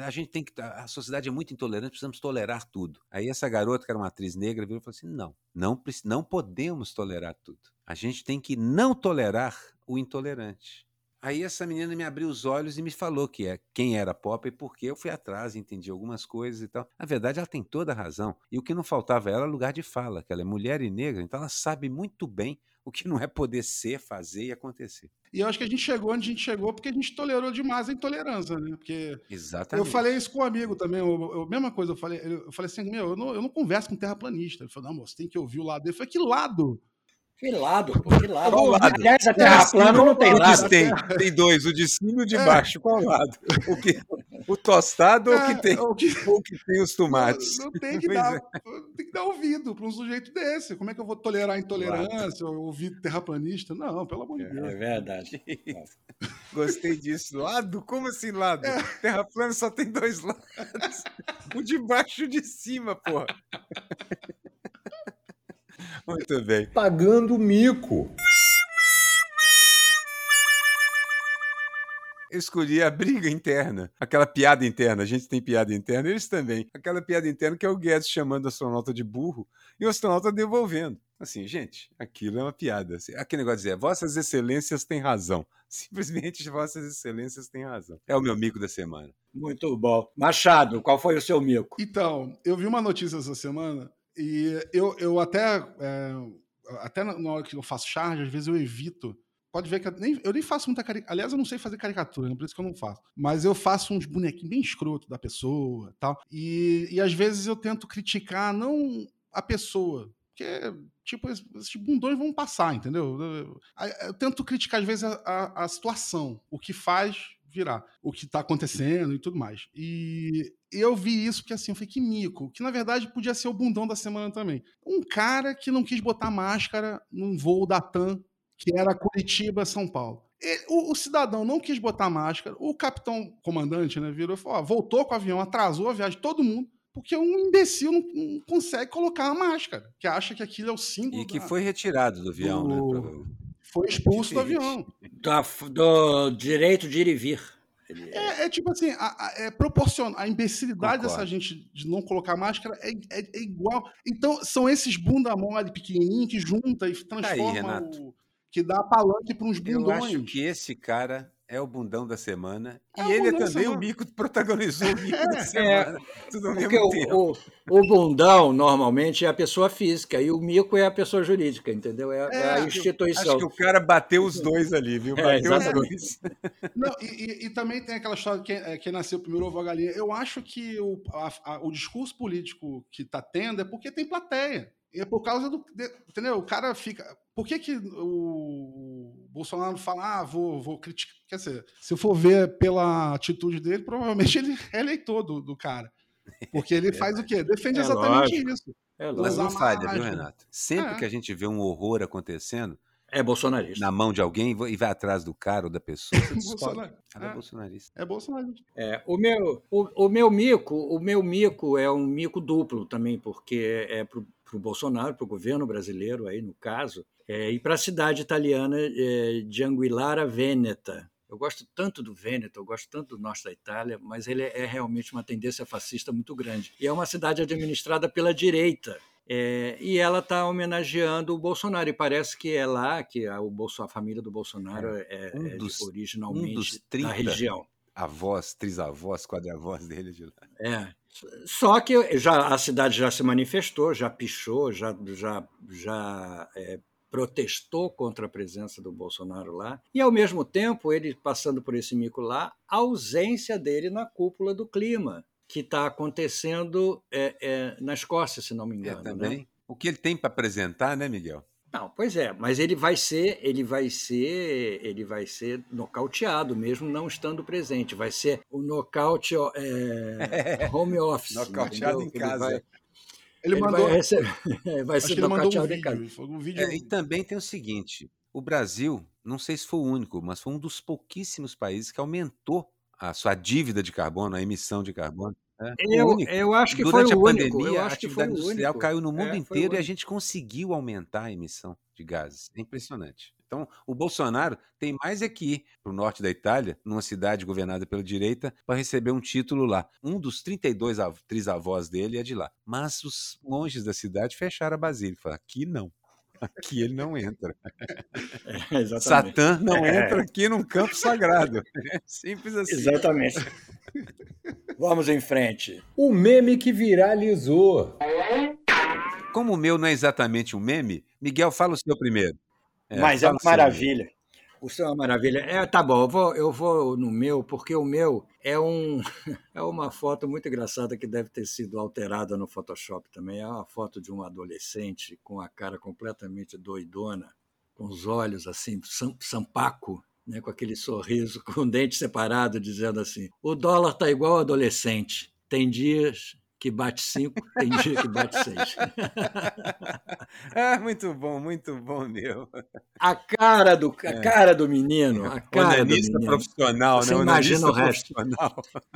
a gente tem que. A sociedade é muito intolerante, precisamos tolerar tudo. Aí essa garota, que era uma atriz negra, virou e falou assim: não, não, não podemos tolerar tudo. A gente tem que não tolerar o intolerante. Aí essa menina me abriu os olhos e me falou que é quem era pop e por que eu fui atrás, entendi algumas coisas e tal. Na verdade, ela tem toda a razão. E o que não faltava a ela é lugar de fala, que ela é mulher e negra, então ela sabe muito bem o que não é poder ser, fazer e acontecer. E eu acho que a gente chegou onde a gente chegou porque a gente tolerou demais a intolerância, né? Porque Exatamente. eu falei isso com um amigo também, eu, eu, mesma coisa, eu falei, eu falei assim, meu, eu não, eu não converso com terraplanista. Ele falou, não, moço, tem que ouvir o lado dele. Eu falei, que lado? Que lado, pô, que lado. Qual lado? Aliás, a Terra plana não tem lado. Tem, tem dois, o de cima e o de é. baixo. Qual lado? O, que, o tostado é, ou, que tem, o que, ou que tem os tomates? Não, não tem, que dar, é. tem que dar ouvido para um sujeito desse. Como é que eu vou tolerar a intolerância ou ouvir terraplanista? Não, pelo amor de Deus. É verdade. Gostei disso. Lado? Como assim lado? É. Terra plana só tem dois lados. O de baixo e o de cima, porra. Muito bem. Pagando mico. Eu escolhi a briga interna, aquela piada interna. A gente tem piada interna, eles também. Aquela piada interna que é o Guedes chamando o astronauta de burro e o astronauta devolvendo. Assim, gente, aquilo é uma piada. Assim, aquele negócio de dizer, Vossas Excelências têm razão. Simplesmente Vossas Excelências têm razão. É o meu mico da semana. Muito bom. Machado, qual foi o seu mico? Então, eu vi uma notícia essa semana e eu, eu até, é, até na hora que eu faço charge, às vezes eu evito. Pode ver que eu nem, eu nem faço muita caricatura. Aliás, eu não sei fazer caricatura, né? por isso que eu não faço. Mas eu faço uns bonequinhos bem escroto da pessoa tal. E, e às vezes eu tento criticar não a pessoa. Porque, tipo, esses bundões vão passar, entendeu? Eu, eu, eu tento criticar, às vezes, a, a, a situação, o que faz virar o que está acontecendo e tudo mais. E eu vi isso porque assim, eu falei, que mico, que na verdade podia ser o bundão da semana também. Um cara que não quis botar máscara num voo da TAM, que era Curitiba-São Paulo. Ele, o, o, cidadão não quis botar máscara, o capitão comandante, né, virou e falou: ó, voltou com o avião, atrasou a viagem de todo mundo, porque um imbecil não, não, consegue colocar a máscara, que acha que aquilo é o símbolo. E que da, foi retirado do avião, do, né? Foi expulso do avião. Do, do direito de ir e vir. É, é, tipo assim, a, a, é proporcional. A imbecilidade Concordo. dessa gente de não colocar máscara é, é, é, igual. Então, são esses bunda mole pequenininhos que junta e transforma tá aí, o. que dá palanque para uns bundões. Eu acho que esse cara é o bundão da semana. É e ele é também o mico que protagonizou o mico da é, semana. É, tudo ao mesmo o, o, o, bundão, normalmente, é a pessoa física e o mico é a pessoa jurídica, entendeu? É, é a instituição. Acho que o cara bateu os dois ali, viu? É, bateu os dois. Não, e, e, e, também tem aquela história de quem, quem nasceu primeiro ovo a galinha. Eu acho que o, a, a, o discurso político que está tendo é porque tem plateia. E é por causa do. De, entendeu? O cara fica. Por que, que o Bolsonaro fala, ah, vou, vou criticar? Quer dizer, se eu for ver pela atitude dele, provavelmente ele é eleitor do, do cara. Porque ele faz o quê? Defende é exatamente lógico. isso. É Mas não falha, viu, Renato? Sempre é. que a gente vê um horror acontecendo, é bolsonarista. Na mão de alguém e vai atrás do cara ou da pessoa. Bolsonar... é, é bolsonarista. É bolsonarista. É, o, meu, o, o, meu mico, o meu mico é um mico duplo também, porque é pro, pro Bolsonaro, pro governo brasileiro aí no caso, é, e para a cidade italiana é, de Anguillara Veneta. Eu gosto tanto do Vêneto, eu gosto tanto do norte da Itália, mas ele é, é realmente uma tendência fascista muito grande. E é uma cidade administrada pela direita. É, e ela está homenageando o Bolsonaro, e parece que é lá que a, o Bolso, a família do Bolsonaro é, é um é dos, originalmente um dos 30 da região. Avós, trisavós, quadravós dele de lá. É. Só que já, a cidade já se manifestou, já pichou, já, já, já é, protestou contra a presença do Bolsonaro lá, e ao mesmo tempo, ele passando por esse mico lá, a ausência dele na cúpula do clima que está acontecendo é, é, na Escócia, se não me é, engano. É, também. Né? O que ele tem para apresentar, né, Miguel? Não, pois é, mas ele vai ser, ele vai ser, ele vai ser nocauteado mesmo não estando presente. Vai ser o nocaute é, home office. nocauteado entendeu? em casa. Ele vai, ele, ele mandou, vai, receber, vai ser nocauteado um em casa. Um vídeo... É, e também tem o seguinte: o Brasil, não sei se foi o único, mas foi um dos pouquíssimos países que aumentou a sua dívida de carbono, a emissão de carbono. É, eu, eu acho que Durante foi o a pandemia, a atividade industrial caiu no mundo é, inteiro e a gente conseguiu aumentar a emissão de gases. É impressionante. Então, o Bolsonaro tem mais é que ir para o norte da Itália, numa cidade governada pela direita, para receber um título lá. Um dos 32 trisavós dele é de lá. Mas os monges da cidade fecharam a basílica. Falaram, aqui não. Aqui ele não entra. É, Satã não é. entra aqui num campo sagrado. É simples assim. Exatamente. Vamos em frente. O meme que viralizou. Como o meu não é exatamente um meme, Miguel, fala o seu primeiro. É, Mas é uma maravilha. O seu é uma maravilha. É, tá bom, eu vou, eu vou no meu, porque o meu é, um, é uma foto muito engraçada que deve ter sido alterada no Photoshop também. É uma foto de um adolescente com a cara completamente doidona, com os olhos assim, sampaco, né, com aquele sorriso, com o dente separado, dizendo assim: o dólar tá igual adolescente. Tem dias que bate cinco, tem dia que bate seis. ah, muito bom, muito bom, meu. A cara do, a é. cara do menino, a cara do menino. profissional, você né? imagina o resto.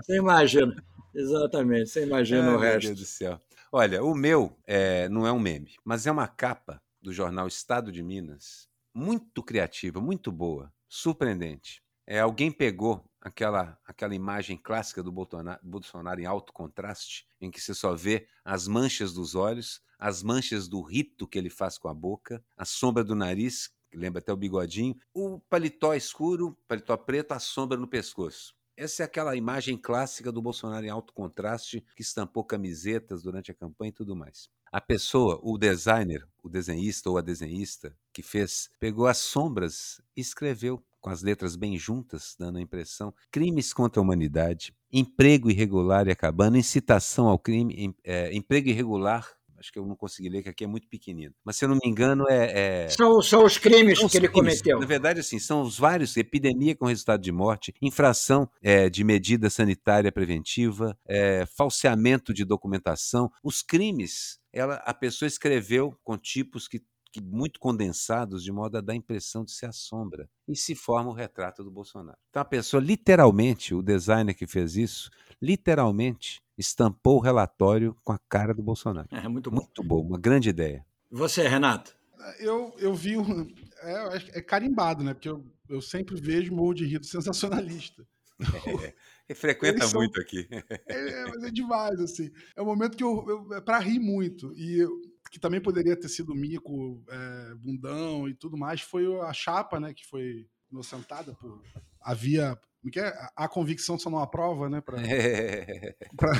Você imagina, exatamente, você imagina o resto. Meu Deus do céu. Olha, o meu é, não é um meme, mas é uma capa do jornal Estado de Minas, muito criativa, muito boa, surpreendente. É, alguém pegou aquela, aquela imagem clássica do Bolsonaro, Bolsonaro em alto contraste, em que você só vê as manchas dos olhos, as manchas do rito que ele faz com a boca, a sombra do nariz, que lembra até o bigodinho, o paletó escuro, paletó preto, a sombra no pescoço. Essa é aquela imagem clássica do Bolsonaro em alto contraste, que estampou camisetas durante a campanha e tudo mais. A pessoa, o designer, o desenhista ou a desenhista que fez, pegou as sombras e escreveu com as letras bem juntas, dando a impressão, crimes contra a humanidade, emprego irregular e acabando, incitação ao crime, é, emprego irregular, acho que eu não consegui ler, que aqui é muito pequenino. Mas se eu não me engano, é. é... São, são os crimes são os que ele crimes. cometeu. Na verdade, assim, são os vários: epidemia com resultado de morte, infração é, de medida sanitária preventiva, é, falseamento de documentação. Os crimes, ela, a pessoa escreveu com tipos que que muito condensados, de modo a dar a impressão de ser a sombra. E se forma o retrato do Bolsonaro. Então a pessoa, literalmente, o designer que fez isso, literalmente estampou o relatório com a cara do Bolsonaro. É muito bom. Muito bom, uma grande ideia. Você, Renato? Eu, eu vi, um, é, é carimbado, né? Porque eu, eu sempre vejo morro de rir do sensacionalista. É, ele frequenta são, muito aqui. É, é, é, demais, assim. É um momento que eu, eu é para rir muito. E eu, que também poderia ter sido mico, é, bundão e tudo mais, foi a chapa, né, que foi inocentada por havia é é? a convicção só não aprova, né, para é. pra...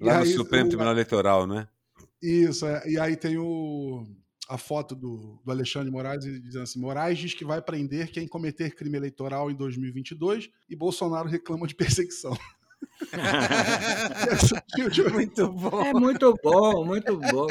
lá no Supremo o... Tribunal Eleitoral, né? Isso, é. e aí tem o a foto do, do Alexandre Moraes dizendo assim: Moraes diz que vai prender quem cometer crime eleitoral em 2022 e Bolsonaro reclama de perseguição. muito bom. É muito bom, muito bom.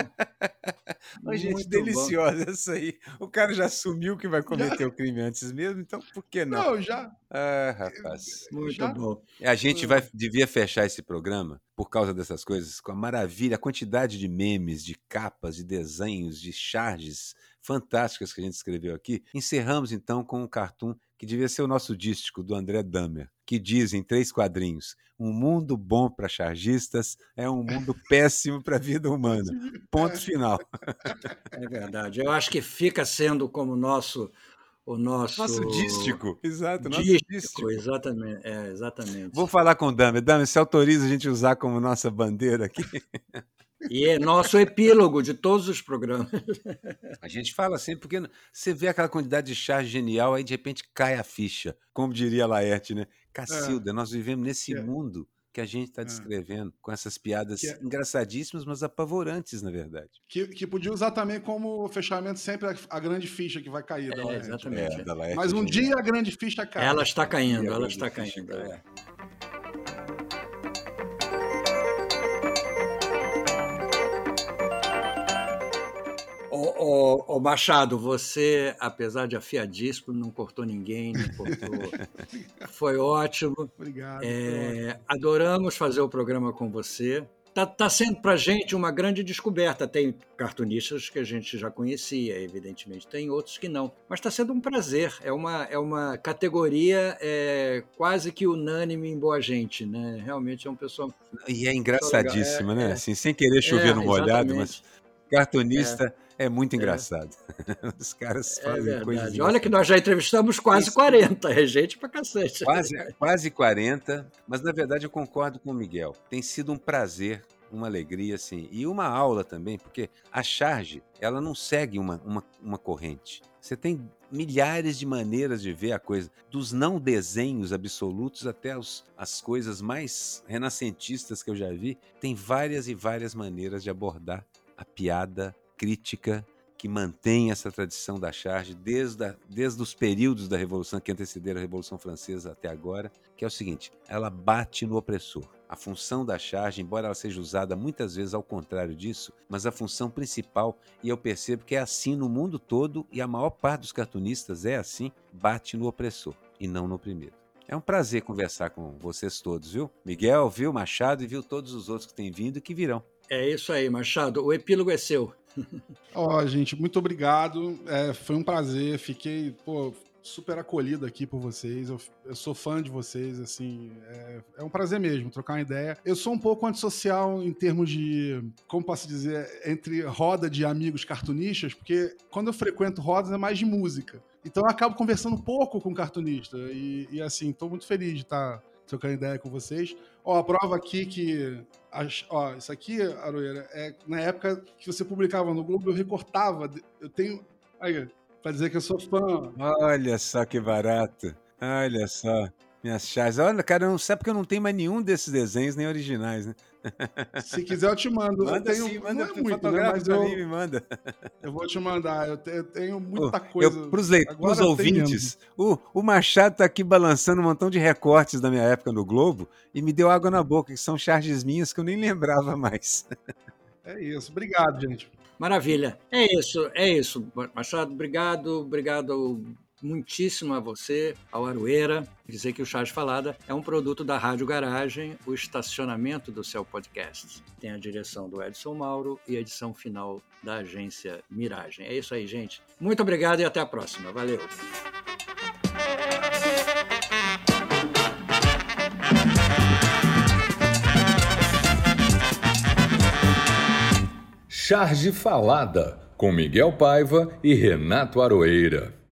Mas, gente, muito deliciosa essa aí. O cara já assumiu que vai cometer já. o crime antes mesmo, então por que não? Não, já. Ah, rapaz. Muito já. bom. A gente vai, devia fechar esse programa por causa dessas coisas, com a maravilha, a quantidade de memes, de capas, de desenhos, de charges fantásticas que a gente escreveu aqui. Encerramos então com um cartoon que devia ser o nosso dístico do André Damer, que diz em três quadrinhos: um mundo bom para chargistas é um mundo péssimo para a vida humana. Ponto final. É verdade. Eu acho que fica sendo como nosso o nosso nosso dístico, exato, nosso dístico, dístico. exatamente, é, exatamente. Vou falar com o Damer. Damer, se autoriza a gente usar como nossa bandeira aqui? E é nosso epílogo de todos os programas. A gente fala assim, porque você vê aquela quantidade de charge genial, aí de repente cai a ficha, como diria Laerte, né? Cacilda, é. nós vivemos nesse é. mundo que a gente está é. descrevendo, com essas piadas é... engraçadíssimas, mas apavorantes, na verdade. Que, que podia usar também como fechamento sempre a, a grande ficha que vai cair da Laerte. Exatamente. É, da mas um dia a grande ficha cai. Ela está caindo, ela está caindo. Ô, Machado, você, apesar de afiadíssimo, não cortou ninguém, não cortou. Foi ótimo. Obrigado. É, adoramos fazer o programa com você. Está tá sendo para a gente uma grande descoberta. Tem cartunistas que a gente já conhecia, evidentemente, tem outros que não. Mas está sendo um prazer. É uma, é uma categoria é, quase que unânime em boa gente, né? Realmente é um pessoal. E é engraçadíssima, é, né? É, assim, sem querer chover é, no molhado, mas cartunista é, é muito engraçado. É. Os caras é fazem coisas. Olha que nós já entrevistamos quase Isso. 40, é gente pra cacete. Quase, quase 40, mas na verdade eu concordo com o Miguel. Tem sido um prazer uma alegria, assim, e uma aula também, porque a charge, ela não segue uma, uma, uma corrente. Você tem milhares de maneiras de ver a coisa, dos não desenhos absolutos até os, as coisas mais renascentistas que eu já vi. Tem várias e várias maneiras de abordar a piada crítica que mantém essa tradição da charge desde, a, desde os períodos da Revolução que antecederam a Revolução Francesa até agora, que é o seguinte: ela bate no opressor. A função da charge, embora ela seja usada muitas vezes ao contrário disso, mas a função principal, e eu percebo que é assim no mundo todo, e a maior parte dos cartunistas é assim, bate no opressor e não no oprimido. É um prazer conversar com vocês todos, viu? Miguel, viu? Machado e viu todos os outros que têm vindo e que virão. É isso aí, Machado. O epílogo é seu. Ó, oh, gente, muito obrigado. É, foi um prazer. Fiquei, pô, super acolhido aqui por vocês. Eu, eu sou fã de vocês, assim. É, é, um prazer mesmo trocar uma ideia. Eu sou um pouco antissocial em termos de, como posso dizer, entre roda de amigos cartunistas, porque quando eu frequento rodas é mais de música. Então eu acabo conversando pouco com cartunista. E, e assim, estou muito feliz de estar trocando ideia com vocês. Ó, a prova aqui que. Ó, isso aqui, Aroeira, é na época que você publicava no Globo, eu recortava. Eu tenho. Aí, pra dizer que eu sou fã. Olha só que barato. Olha só. Minhas chaves. Olha, cara, não sabe porque eu não tenho mais nenhum desses desenhos, nem originais, né? Se quiser, eu te mando. Manda eu tenho, sim, manda não é muito, né? Mas eu, mim, manda. Eu vou te mandar. Eu, eu tenho muita coisa. Para os ouvintes, o, o Machado tá aqui balançando um montão de recortes da minha época no Globo e me deu água na boca, que são charges minhas que eu nem lembrava mais. É isso. Obrigado, gente. Maravilha. É isso, é isso. Machado, obrigado. Obrigado muitíssimo a você, ao Aroeira, dizer que o Chá de Falada é um produto da Rádio Garagem, o estacionamento do seu podcast. Tem a direção do Edson Mauro e a edição final da agência Miragem. É isso aí, gente. Muito obrigado e até a próxima. Valeu! Charge Falada, com Miguel Paiva e Renato Aroeira.